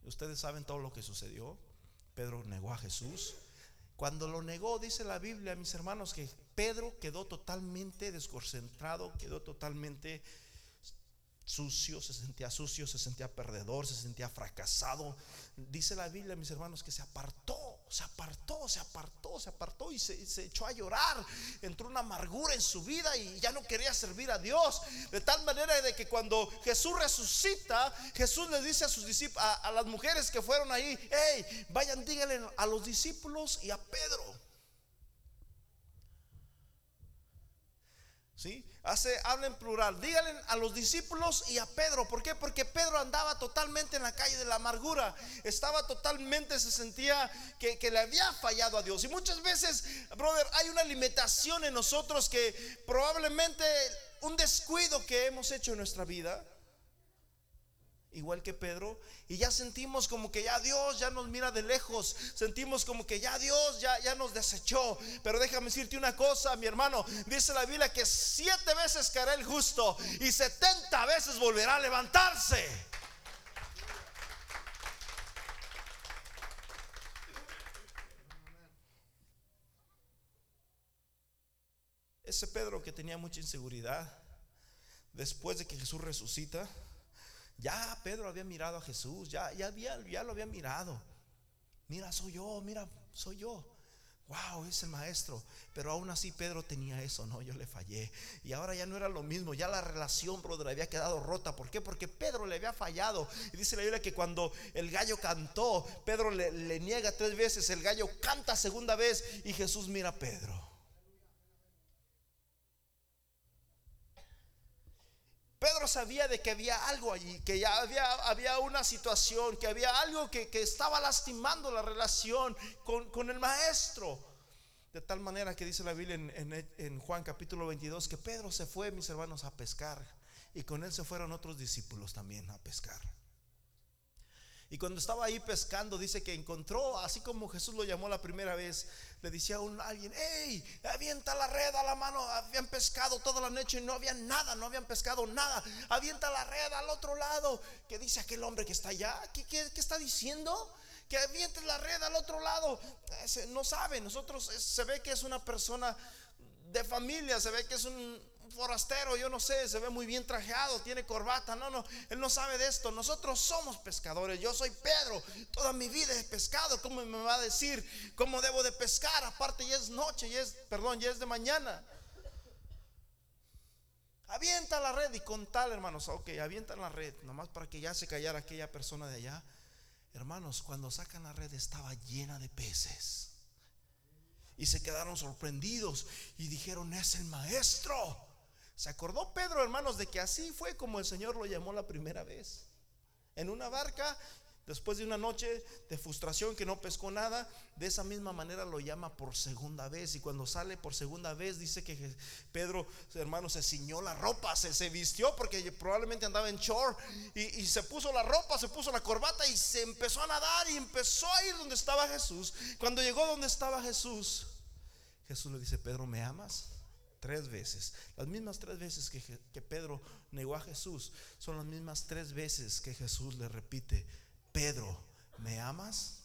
Ustedes saben todo lo que sucedió. Pedro negó a Jesús. Cuando lo negó, dice la Biblia, mis hermanos, que Pedro quedó totalmente desconcentrado, quedó totalmente sucio, se sentía sucio, se sentía perdedor, se sentía fracasado. Dice la Biblia, mis hermanos, que se apartó se apartó, se apartó, se apartó y se, echó a llorar. Entró una amargura en su vida y ya no quería servir a Dios. De tal manera de que cuando Jesús resucita, Jesús le dice a sus discípulos, a, las mujeres que fueron ahí, hey, vayan, díganle a los discípulos y a Pedro. ¿Sí? Hace, habla en plural. Díganle a los discípulos y a Pedro. ¿Por qué? Porque Pedro andaba totalmente en la calle de la amargura. Estaba totalmente, se sentía que, que le había fallado a Dios. Y muchas veces, brother, hay una limitación en nosotros que probablemente un descuido que hemos hecho en nuestra vida igual que Pedro, y ya sentimos como que ya Dios ya nos mira de lejos, sentimos como que ya Dios ya, ya nos desechó. Pero déjame decirte una cosa, mi hermano, dice la Biblia que siete veces caerá el justo y setenta veces volverá a levantarse. Ese Pedro que tenía mucha inseguridad, después de que Jesús resucita, ya Pedro había mirado a Jesús, ya, ya, había, lo había mirado. Mira, soy yo, mira, soy yo. Wow, es el maestro. Pero aún así Pedro tenía eso, no, yo le fallé. Y ahora ya no era lo mismo, ya la relación, brother, había quedado rota. ¿Por qué? Porque Pedro le había fallado. Y dice la Biblia que cuando el gallo cantó, Pedro le, le niega tres veces, el gallo canta segunda vez y Jesús mira a Pedro. Pedro sabía de que había algo allí, que ya había, había una situación, que había algo que, estaba lastimando la relación con, el maestro. De tal manera que dice la Biblia en, en, Juan capítulo 22 que Pedro se fue, mis hermanos, a pescar. Y con él se fueron otros discípulos también a pescar. Y cuando estaba ahí pescando, dice que encontró, así como Jesús lo llamó la primera vez, le decía a un, alguien, hey, avienta la red a la mano, habían pescado toda la noche y no había nada, no habían pescado nada, avienta la red al otro lado. ¿Qué dice aquel hombre que está allá? ¿Qué, qué, está diciendo? Que aviente la red al otro lado. no sabe, nosotros se ve que es una persona de familia, se ve que es un, forastero, yo no sé, se ve muy bien trajeado, tiene corbata. No, no, él no sabe de esto. Nosotros somos pescadores. Yo soy Pedro. Toda mi vida es pescado. ¿Cómo me va a decir cómo debo de pescar? Aparte ya es noche, ya es, perdón, ya es de mañana. Avienta la red y con tal, hermanos, ok, avientan la red, nomás para que ya se callara aquella persona de allá. Hermanos, cuando sacan la red estaba llena de peces. Y se quedaron sorprendidos y dijeron, es el maestro. ¿Se acordó Pedro, hermanos, de que así fue como el Señor lo llamó la primera vez? En una barca, después de una noche de frustración que no pescó nada, de esa misma manera lo llama por segunda vez. Y cuando sale por segunda vez, dice que Pedro, hermanos, se ciñó la ropa, se, vistió porque probablemente andaba en shore y se puso la ropa, se puso la corbata y se empezó a nadar y empezó a ir donde estaba Jesús. Cuando llegó donde estaba Jesús, Jesús le dice, Pedro, ¿me amas? Tres veces. Las mismas tres veces que, Pedro negó a Jesús son las mismas tres veces que Jesús le repite, Pedro, ¿me amas?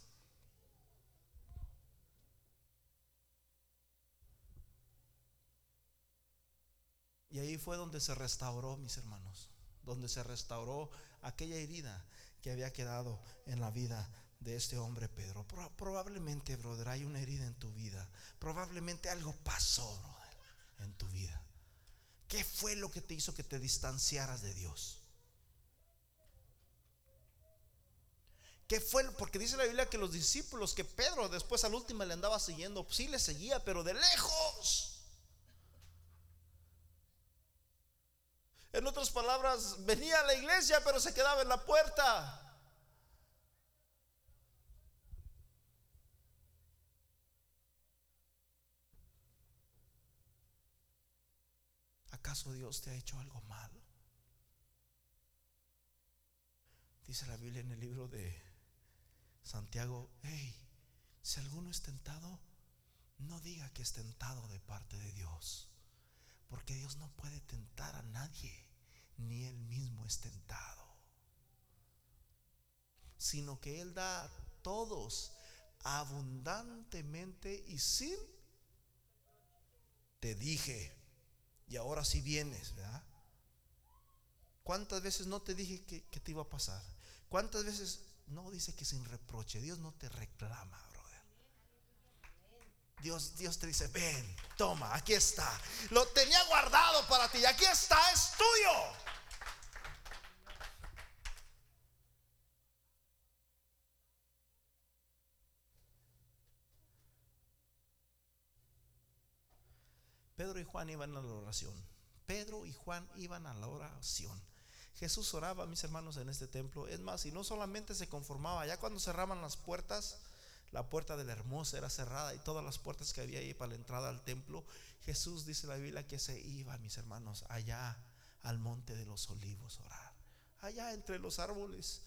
Y ahí fue donde se restauró, mis hermanos, donde se restauró aquella herida que había quedado en la vida de este hombre Pedro. Probablemente, brother, hay una herida en tu vida. Probablemente algo pasó, en tu vida. ¿Qué fue lo que te hizo que te distanciaras de Dios? ¿Qué fue? Porque dice la Biblia que los discípulos, que Pedro después al último le andaba siguiendo, sí le seguía, pero de lejos. En otras palabras, venía a la iglesia, pero se quedaba en la puerta. ¿Acaso Dios te ha hecho algo malo? Dice la Biblia en el libro de Santiago, hey, si alguno es tentado, no diga que es tentado de parte de Dios, porque Dios no puede tentar a nadie, ni él mismo es tentado, sino que Él da a todos abundantemente y sin, te dije, y ahora si vienes, ¿verdad? ¿Cuántas veces no te dije que, que te iba a pasar? ¿Cuántas veces no dice que sin reproche? Dios no te reclama, brother. Dios, Dios te dice, ven, toma, aquí está. Lo tenía guardado para ti, aquí está, es tuyo. Juan iban a la oración. Pedro y Juan iban a la oración. Jesús oraba, mis hermanos, en este templo. Es más, y no solamente se conformaba, ya cuando cerraban las puertas, la puerta de la hermosa era cerrada y todas las puertas que había ahí para la entrada al templo, Jesús dice la Biblia que se iba, mis hermanos, allá al monte de los olivos orar. Allá entre los árboles,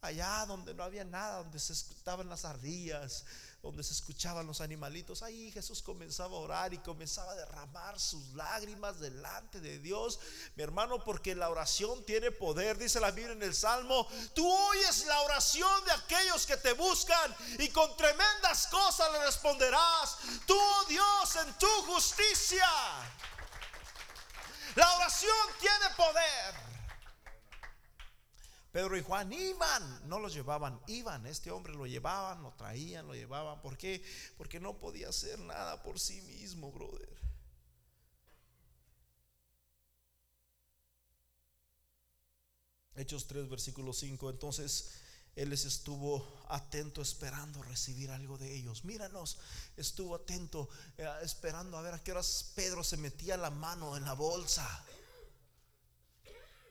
allá donde no había nada, donde se estaban las ardillas, donde se escuchaban los animalitos, ahí Jesús comenzaba a orar y comenzaba a derramar sus lágrimas delante de Dios, mi hermano, porque la oración tiene poder, dice la Biblia en el Salmo, tú oyes la oración de aquellos que te buscan y con tremendas cosas le responderás, tú, oh Dios, en tu justicia. La oración tiene poder. Pedro y Juan iban, no los llevaban, iban. Este hombre lo llevaban, lo traían, lo llevaban. ¿Por qué? Porque no podía hacer nada por sí mismo, brother. Hechos 3, versículo 5. Entonces él les estuvo atento esperando recibir algo de ellos. Míranos, estuvo atento eh, esperando a ver a qué horas Pedro se metía la mano en la bolsa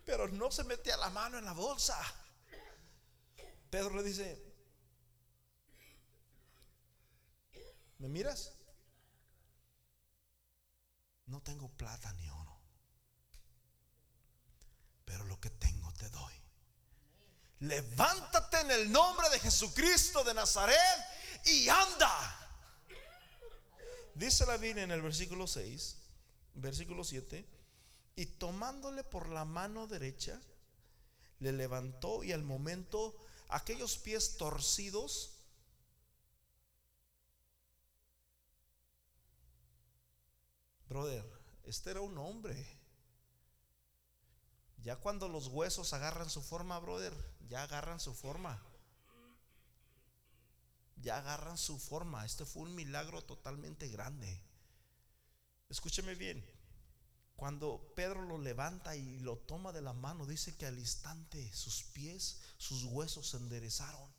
pero no se metía la mano en la bolsa. Pedro le dice, ¿me miras? No tengo plata ni oro, pero lo que tengo te doy. Levántate en el nombre de Jesucristo de Nazaret y anda. Dice la Biblia en el versículo 6, versículo 7 y tomándole por la mano derecha, le levantó y al momento aquellos pies torcidos Brother, este era un hombre. Ya cuando los huesos agarran su forma, brother, ya agarran su forma. Ya agarran su forma. Este fue un milagro totalmente grande. Escúcheme bien. Cuando Pedro lo levanta y lo toma de la mano, dice que al instante sus pies, sus huesos se enderezaron.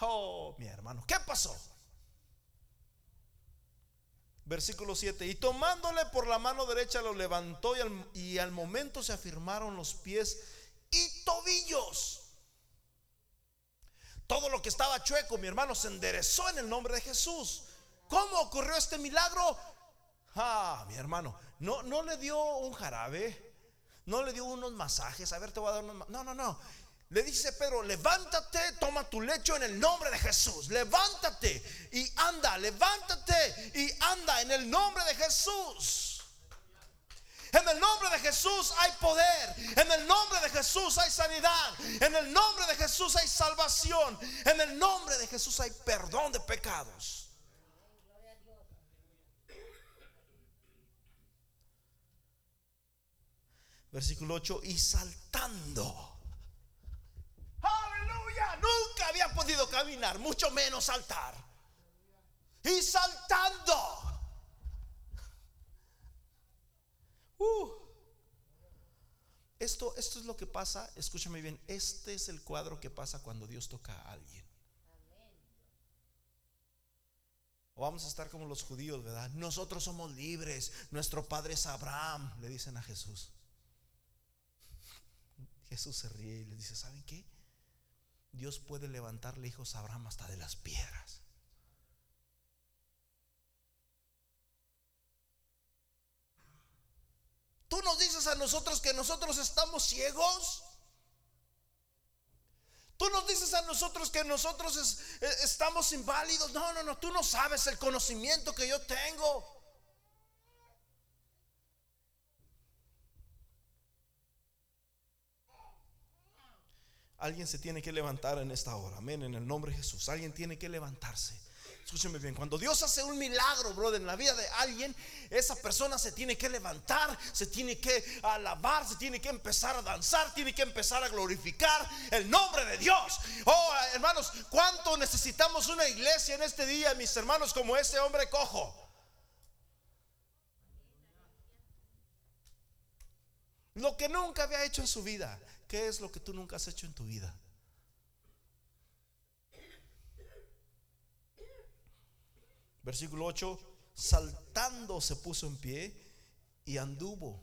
Oh, mi hermano, ¿qué pasó? Versículo 7. Y tomándole por la mano derecha lo levantó y al, y al momento se afirmaron los pies y tobillos. Todo lo que estaba chueco, mi hermano, se enderezó en el nombre de Jesús. ¿Cómo ocurrió este milagro? Ah, mi hermano, no, no le dio un jarabe, no le dio unos masajes. A ver, te voy a dar unos. No, no, no. Le dice Pedro, levántate, toma tu lecho en el nombre de Jesús. Levántate y anda, levántate y anda en el nombre de Jesús. En el nombre de Jesús hay poder. En el nombre de Jesús hay sanidad. En el nombre de Jesús hay salvación. En el nombre de Jesús hay perdón de pecados. Versículo 8, y saltando. Aleluya, nunca había podido caminar, mucho menos saltar. Y saltando. Uh. Esto, esto es lo que pasa, escúchame bien, este es el cuadro que pasa cuando Dios toca a alguien. O vamos a estar como los judíos, ¿verdad? Nosotros somos libres, nuestro padre es Abraham, le dicen a Jesús. Jesús se ríe y le dice, ¿saben qué? Dios puede levantarle hijos a Abraham hasta de las piedras. Tú nos dices a nosotros que nosotros estamos ciegos. Tú nos dices a nosotros que nosotros eh, estamos inválidos. No, no, no, tú no sabes el conocimiento que yo tengo. Alguien se tiene que levantar en esta hora. Amén. En el nombre de Jesús. Alguien tiene que levantarse. Escúcheme bien. Cuando Dios hace un milagro, brother, en la vida de alguien, esa persona se tiene que levantar, se tiene que alabar, se tiene que empezar a danzar, tiene que empezar a glorificar el nombre de Dios. Oh, hermanos, ¿cuánto necesitamos una iglesia en este día, mis hermanos, como este hombre cojo? Lo que nunca había hecho en su vida. ¿Qué es lo que tú nunca has hecho en tu vida? Versículo 8, saltando se puso en pie y anduvo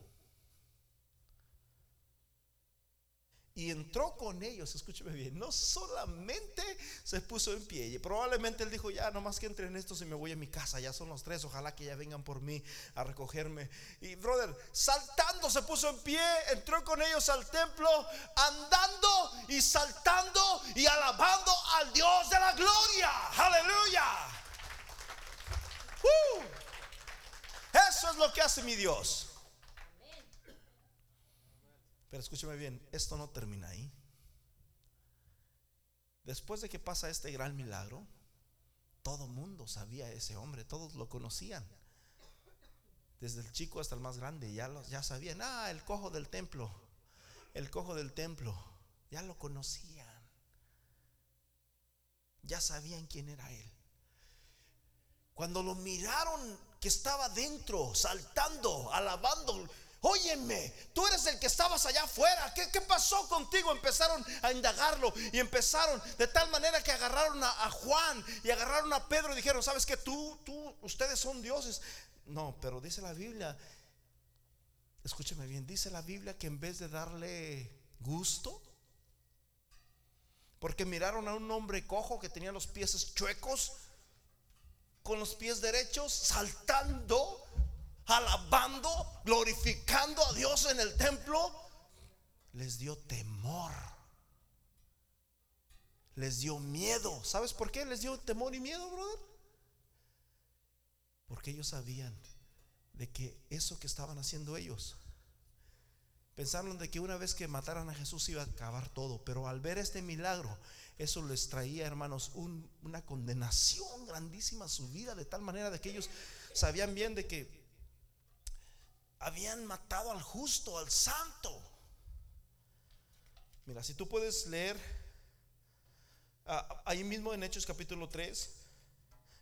y entró con ellos, escúcheme bien, no solamente se puso en pie, y probablemente él dijo, ya, nomás que entren estos y me voy a mi casa, ya son los tres, ojalá que ya vengan por mí a recogerme. Y brother, saltando se puso en pie, entró con ellos al templo, andando y saltando y alabando al Dios de la gloria, aleluya. Uh. eso es lo que hace mi Dios. Pero escúcheme bien, esto no termina ahí. Después de que pasa este gran milagro, todo mundo sabía ese hombre, todos lo conocían. Desde el chico hasta el más grande, ya, lo, ya sabían, ah, el cojo del templo, el cojo del templo, ya lo conocían. Ya sabían quién era él. Cuando lo miraron que estaba dentro, saltando, alabando, Óyeme, tú eres el que estabas allá afuera. ¿Qué, pasó contigo? Empezaron a indagarlo y empezaron de tal manera que agarraron a, Juan y agarraron a Pedro y dijeron, ¿sabes que tú, tú, ustedes son dioses? No, pero dice la Biblia, escúcheme bien, dice la Biblia que en vez de darle gusto, porque miraron a un hombre cojo que tenía los pies chuecos, con los pies derechos, saltando alabando, glorificando a Dios en el templo, les dio temor. Les dio miedo. ¿Sabes por qué les dio temor y miedo, brother? Porque ellos sabían de que eso que estaban haciendo ellos, pensaron de que una vez que mataran a Jesús iba a acabar todo, pero al ver este milagro, eso les traía, hermanos, una condenación grandísima a su vida, de tal manera de que ellos sabían bien de que habían matado al justo, al santo. Mira, si tú puedes leer ah, ahí mismo en Hechos capítulo 3,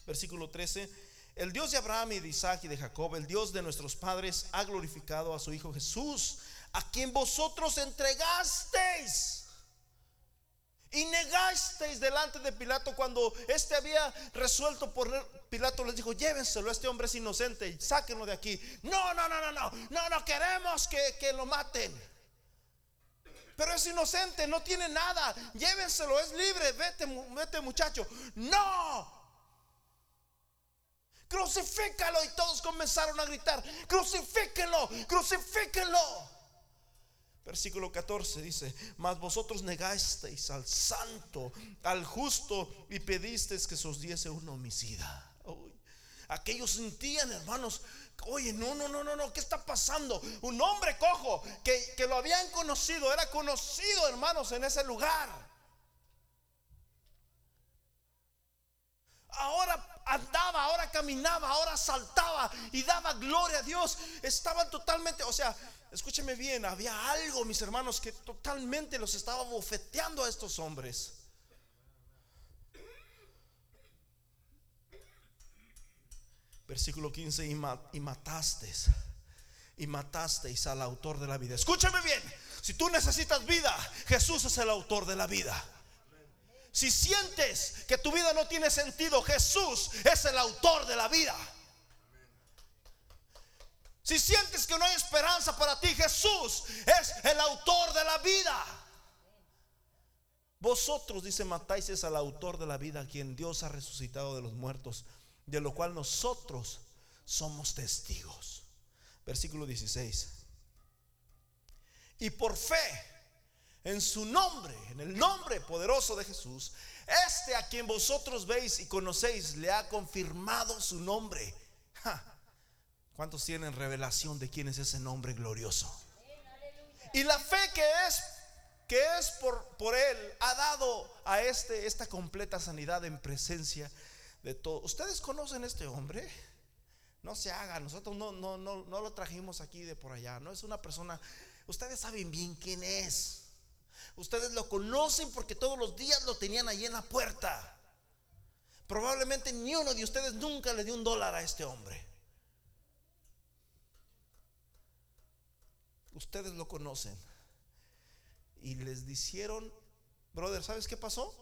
versículo 13, el Dios de Abraham y de Isaac y de Jacob, el Dios de nuestros padres, ha glorificado a su Hijo Jesús, a quien vosotros entregasteis y negasteis delante de Pilato cuando éste había resuelto por Pilato les dijo, llévenselo, este hombre es inocente, sáquenlo de aquí. No, no, no, no, no, no, no queremos que, que lo maten. Pero es inocente, no tiene nada. Llévenselo, es libre. Vete, vete muchacho. No. Crucifícalo. Y todos comenzaron a gritar: Crucifíquenlo, crucifíquenlo. Versículo 14 dice, mas vosotros negasteis al santo, al justo y pedisteis que se os diese un homicida. Aquellos sentían, hermanos, oye, no, no, no, no, no, ¿qué está pasando? Un hombre cojo que, que lo habían conocido, era conocido, hermanos, en ese lugar. Ahora andaba, ahora caminaba, ahora saltaba y daba gloria a Dios. Estaban totalmente, o sea, escúcheme bien, había algo, mis hermanos, que totalmente los estaba bofeteando a estos hombres. Versículo 15, y, y matasteis, y matasteis al autor de la vida. Escúchame bien, si tú necesitas vida, Jesús es el autor de la vida. Si sientes que tu vida no tiene sentido, Jesús es el autor de la vida. Si sientes que no hay esperanza para ti, Jesús es el autor de la vida. Vosotros, dice matáis, el autor de la vida, quien Dios ha resucitado de los muertos, de lo cual nosotros somos testigos. Versículo 16 y por fe en su nombre, en el nombre poderoso de Jesús, este a quien vosotros veis y conocéis le ha confirmado su nombre. ¿Cuántos tienen revelación de quién es ese nombre glorioso? Y la fe que es que es por, por él ha dado a este esta completa sanidad en presencia de todos. ¿Ustedes conocen este hombre? No se haga, nosotros no, no, no, no lo trajimos aquí de por allá, no es una persona Ustedes saben bien quién es. Ustedes lo conocen porque todos los días lo tenían ahí en la puerta. Probablemente ni uno de ustedes nunca le dio un dólar a este hombre. Ustedes lo conocen. Y les dijeron, brother, ¿sabes qué pasó?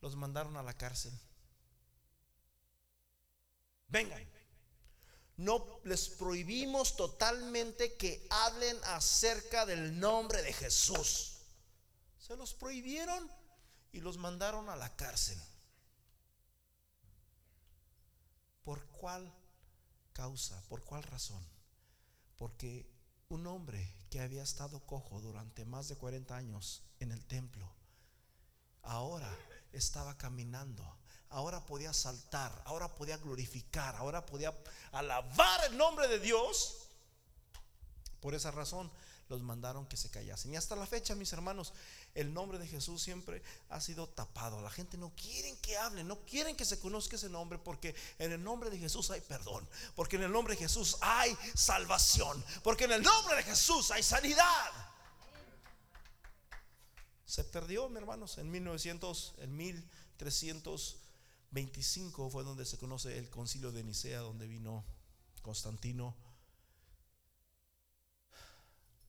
Los mandaron a la cárcel. Vengan no les prohibimos totalmente que hablen acerca del nombre de Jesús. Se los prohibieron y los mandaron a la cárcel. ¿Por cuál causa? ¿Por cuál razón? Porque un hombre que había estado cojo durante más de 40 años en el templo, ahora estaba caminando ahora podía saltar, ahora podía glorificar, ahora podía alabar el nombre de Dios. Por esa razón los mandaron que se callasen. Y hasta la fecha, mis hermanos, el nombre de Jesús siempre ha sido tapado. La gente no quiere que hablen, no quieren que se conozca ese nombre porque en el nombre de Jesús hay perdón, porque en el nombre de Jesús hay salvación, porque en el nombre de Jesús hay sanidad. Se perdió, mis hermanos, en 1900, en 1300 25 fue donde se conoce el concilio de Nicea, donde vino Constantino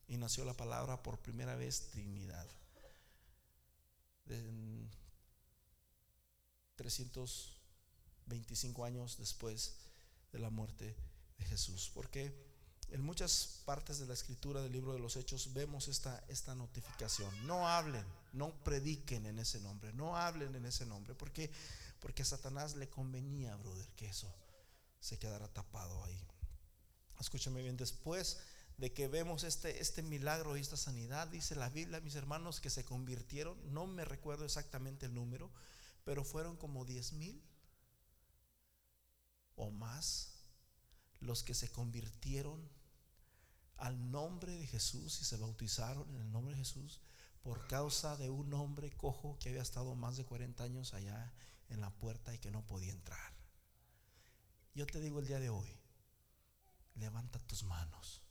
y nació la palabra por primera vez Trinidad. 325 años después de la muerte de Jesús. Porque en muchas partes de la escritura del libro de los Hechos vemos esta, esta notificación. No hablen, no prediquen en ese nombre, no hablen en ese nombre, porque porque a Satanás le convenía, brother, que eso se quedara tapado ahí. Escúchame bien, después de que vemos este, este milagro y esta sanidad, dice la Biblia, mis hermanos, que se convirtieron, no me recuerdo exactamente el número, pero fueron como 10 mil o más los que se convirtieron al nombre de Jesús y se bautizaron en el nombre de Jesús por causa de un hombre cojo que había estado más de 40 años allá en la puerta y que no podía entrar. Yo te digo el día de hoy, levanta tus manos,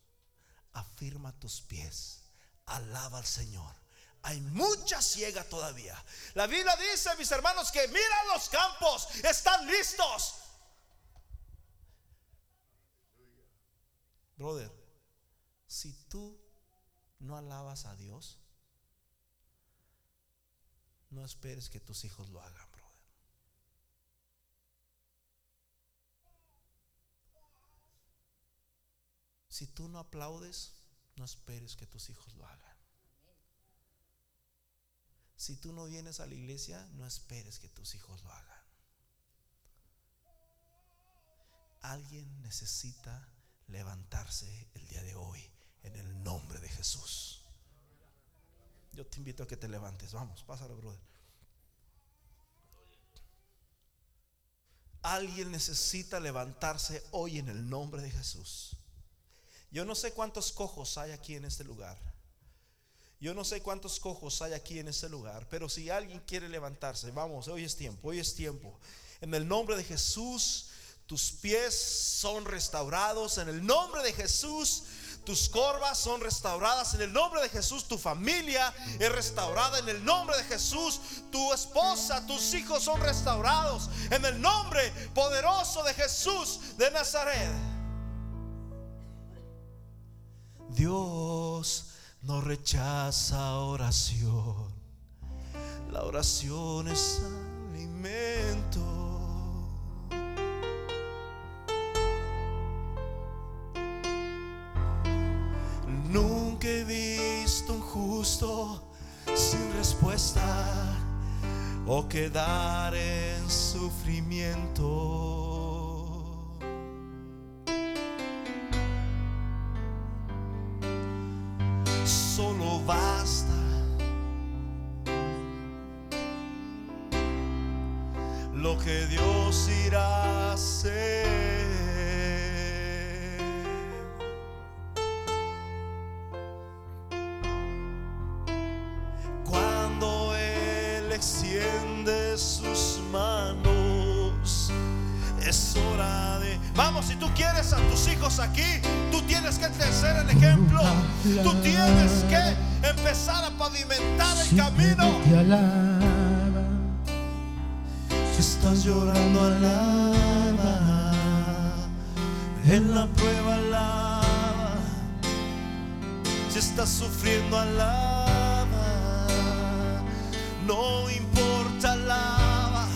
afirma tus pies, alaba al Señor. Hay mucha ciega todavía. La Biblia dice, mis hermanos, que mira los campos, están listos. Brother, si tú no alabas a Dios, no esperes que tus hijos lo hagan. Si tú no aplaudes, no esperes que tus hijos lo hagan. Si tú no vienes a la iglesia, no esperes que tus hijos lo hagan. Alguien necesita levantarse el día de hoy en el nombre de Jesús. Yo te invito a que te levantes. Vamos, pásalo, brother. Alguien necesita levantarse hoy en el nombre de Jesús. Yo no sé cuántos cojos hay aquí en este lugar. Yo no sé cuántos cojos hay aquí en este lugar, pero si alguien quiere levantarse, vamos, hoy es tiempo, hoy es tiempo. En el nombre de Jesús, tus pies son restaurados. En el nombre de Jesús, tus corvas son restauradas en el nombre de Jesús, tu familia es restaurada en el nombre de Jesús, tu esposa, tus hijos son restaurados en el nombre poderoso de Jesús de Nazaret. Dios no rechaza oración. La oración es alimento. Nunca he visto un justo sin respuesta o quedar en sufrimiento. Basta lo que Dios irá a hacer. Cuando Él extiende sus manos, es hora de... Vamos, si tú quieres a tus hijos aquí, tú tienes que ser el ejemplo. Tú tienes que empezar a pavimentar el camino. Te alaba. Si estás llorando, alaba. En la prueba, alaba. Si estás sufriendo, alaba. No importa, alaba.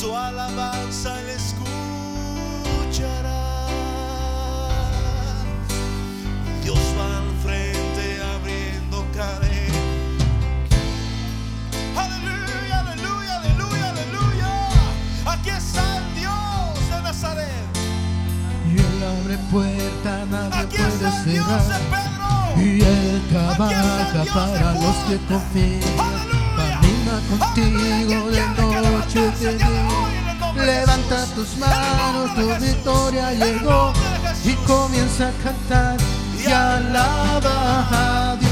Tu alabanza abre puerta, nadie Aquí puede Dios cerrar. Pedro. Y Él trabaja Dios para los que confían. Camina contigo de noche y de día Levanta tus manos, tu victoria llegó. Y comienza a cantar y alaba a Dios.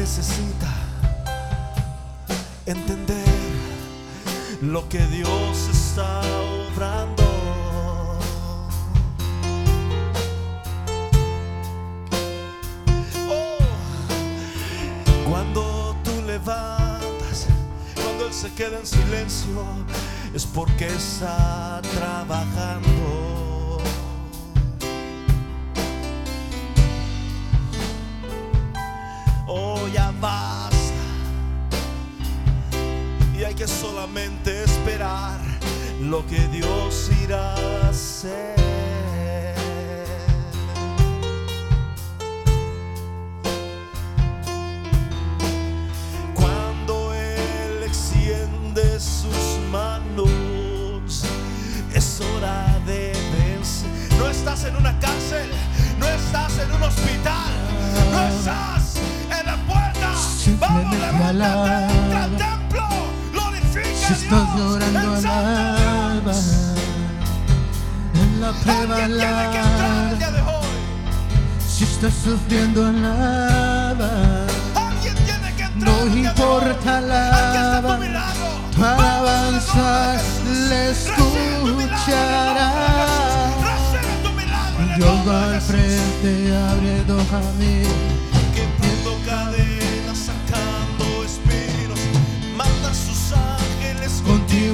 Necesita entender lo que Dios está obrando. Oh, cuando tú levantas, cuando Él se queda en silencio, es porque está trabajando. Solamente esperar lo que Dios irá a hacer. Cuando Él extiende sus manos, es hora de vencer. No estás en una cárcel, no estás en un hospital, no estás en la puerta. Vamos, levántate, Si a estás Dios, llorando, a alaba. Dios. En la prueba, alaba. Si estás sufriendo, alaba. Alguien tiene que entrar No importa, alaba. Tu alabanza le Jesús. Recibe tu milagro en el nombre de escuchará.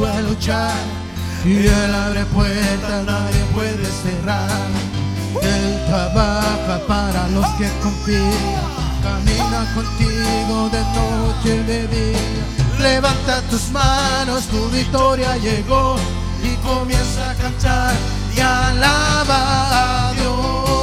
A luchar. Y Él abre puertas, nadie puede cerrar. Él trabaja para los que confían. Camina contigo de noche y de día. Levanta tus manos, tu victoria llegó. Y comienza a cantar y alaba a Dios.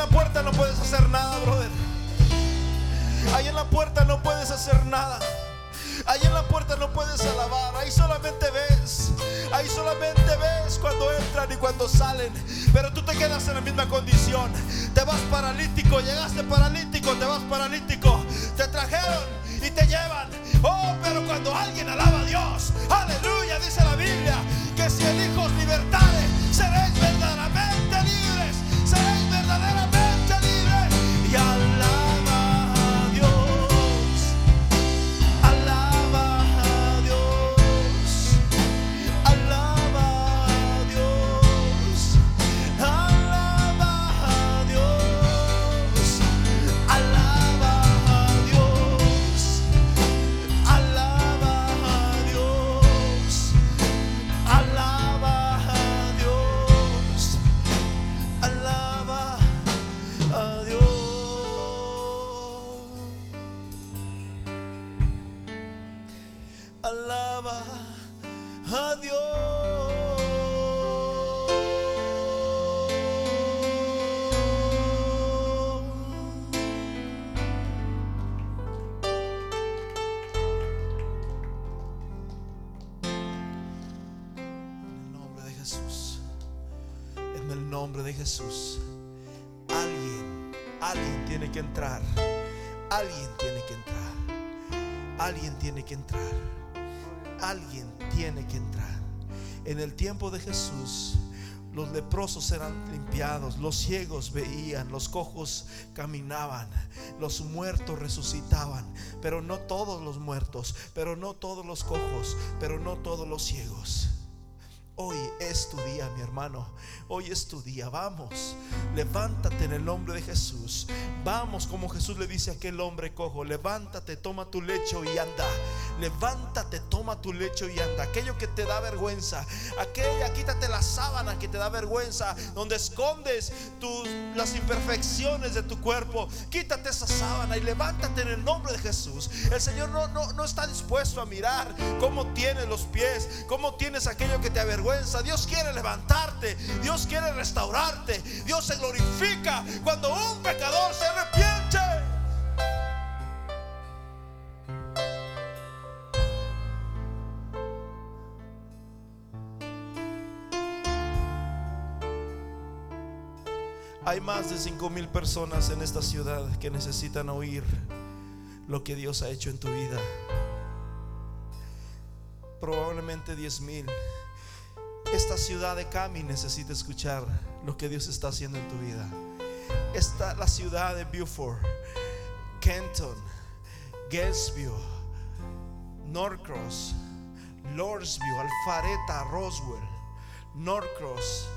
La puerta no puedes hacer nada, brother. Ahí en la puerta no puedes hacer nada. Ahí en la puerta no puedes alabar. Ahí solamente ves. Ahí solamente ves cuando entran y cuando salen. Pero tú te quedas en la misma condición. Te vas paralítico. Llegaste paralítico. Te vas paralítico. Te trajeron y te llevan. Oh, pero cuando alguien alaba a Dios. Aleluya. Dice la Biblia. Que si el Hijo os libertare. Seréis verdaderamente que entrar. En el tiempo de Jesús, los leprosos eran limpiados, los ciegos veían, los cojos caminaban, los muertos resucitaban, pero no todos los muertos, pero no todos los cojos, pero no todos los ciegos. Hoy es tu día, mi hermano. Hoy es tu día. Vamos, levántate en el nombre de Jesús. Vamos, como Jesús le dice a aquel hombre cojo: Levántate, toma tu lecho y anda. Levántate, toma tu lecho y anda. Aquello que te da vergüenza, aquella, quítate la sábana que te da vergüenza, donde escondes tus, las imperfecciones de tu cuerpo. Quítate esa sábana y levántate en el nombre de Jesús. El Señor no, no, no está dispuesto a mirar cómo tienes los pies, cómo tienes aquello que te avergüenza. Dios quiere levantarte, Dios quiere restaurarte. Dios se glorifica cuando un pecador se arrepiente. Hay más de 5 mil personas en esta ciudad que necesitan oír lo que Dios ha hecho en tu vida. Probablemente 10 mil. Esta ciudad de Cami necesita escuchar lo que Dios está haciendo en tu vida. Esta la ciudad de Beaufort, Kenton, Gainesville, Norcross, Lordsview, Alpharetta, Roswell, Norcross.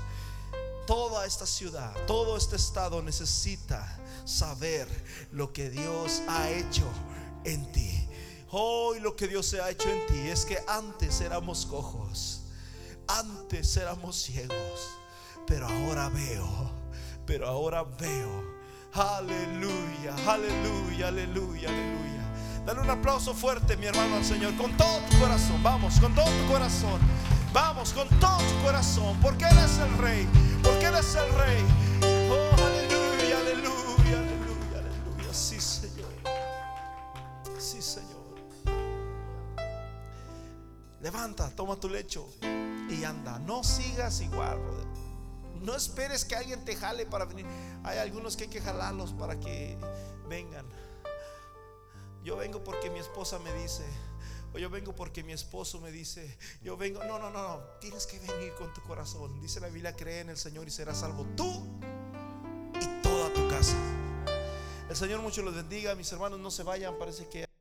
Toda esta ciudad, todo este estado necesita saber lo que Dios ha hecho en ti. Hoy lo que Dios ha hecho en ti es que antes éramos cojos, antes éramos ciegos, pero ahora veo, pero ahora veo. Aleluya, aleluya, aleluya, aleluya. Dale un aplauso fuerte, mi hermano, al Señor, con todo tu corazón. Vamos, con todo tu corazón. Vamos, con todo tu corazón, porque Él es el Rey, porque Él es el Rey. Oh, aleluya, aleluya, aleluya, aleluya. Sí, Señor. Sí, Señor. Levanta, toma tu lecho y anda. No sigas igual, brother. No esperes que alguien te jale para venir. Hay algunos que hay que jalarlos para que vengan. Yo vengo porque mi esposa me dice. O yo vengo porque mi esposo me dice. Yo vengo. No, no, no, no. Tienes que venir con tu corazón. Dice la Biblia: cree en el Señor y serás salvo tú y toda tu casa. El Señor mucho los bendiga. Mis hermanos no se vayan. Parece que.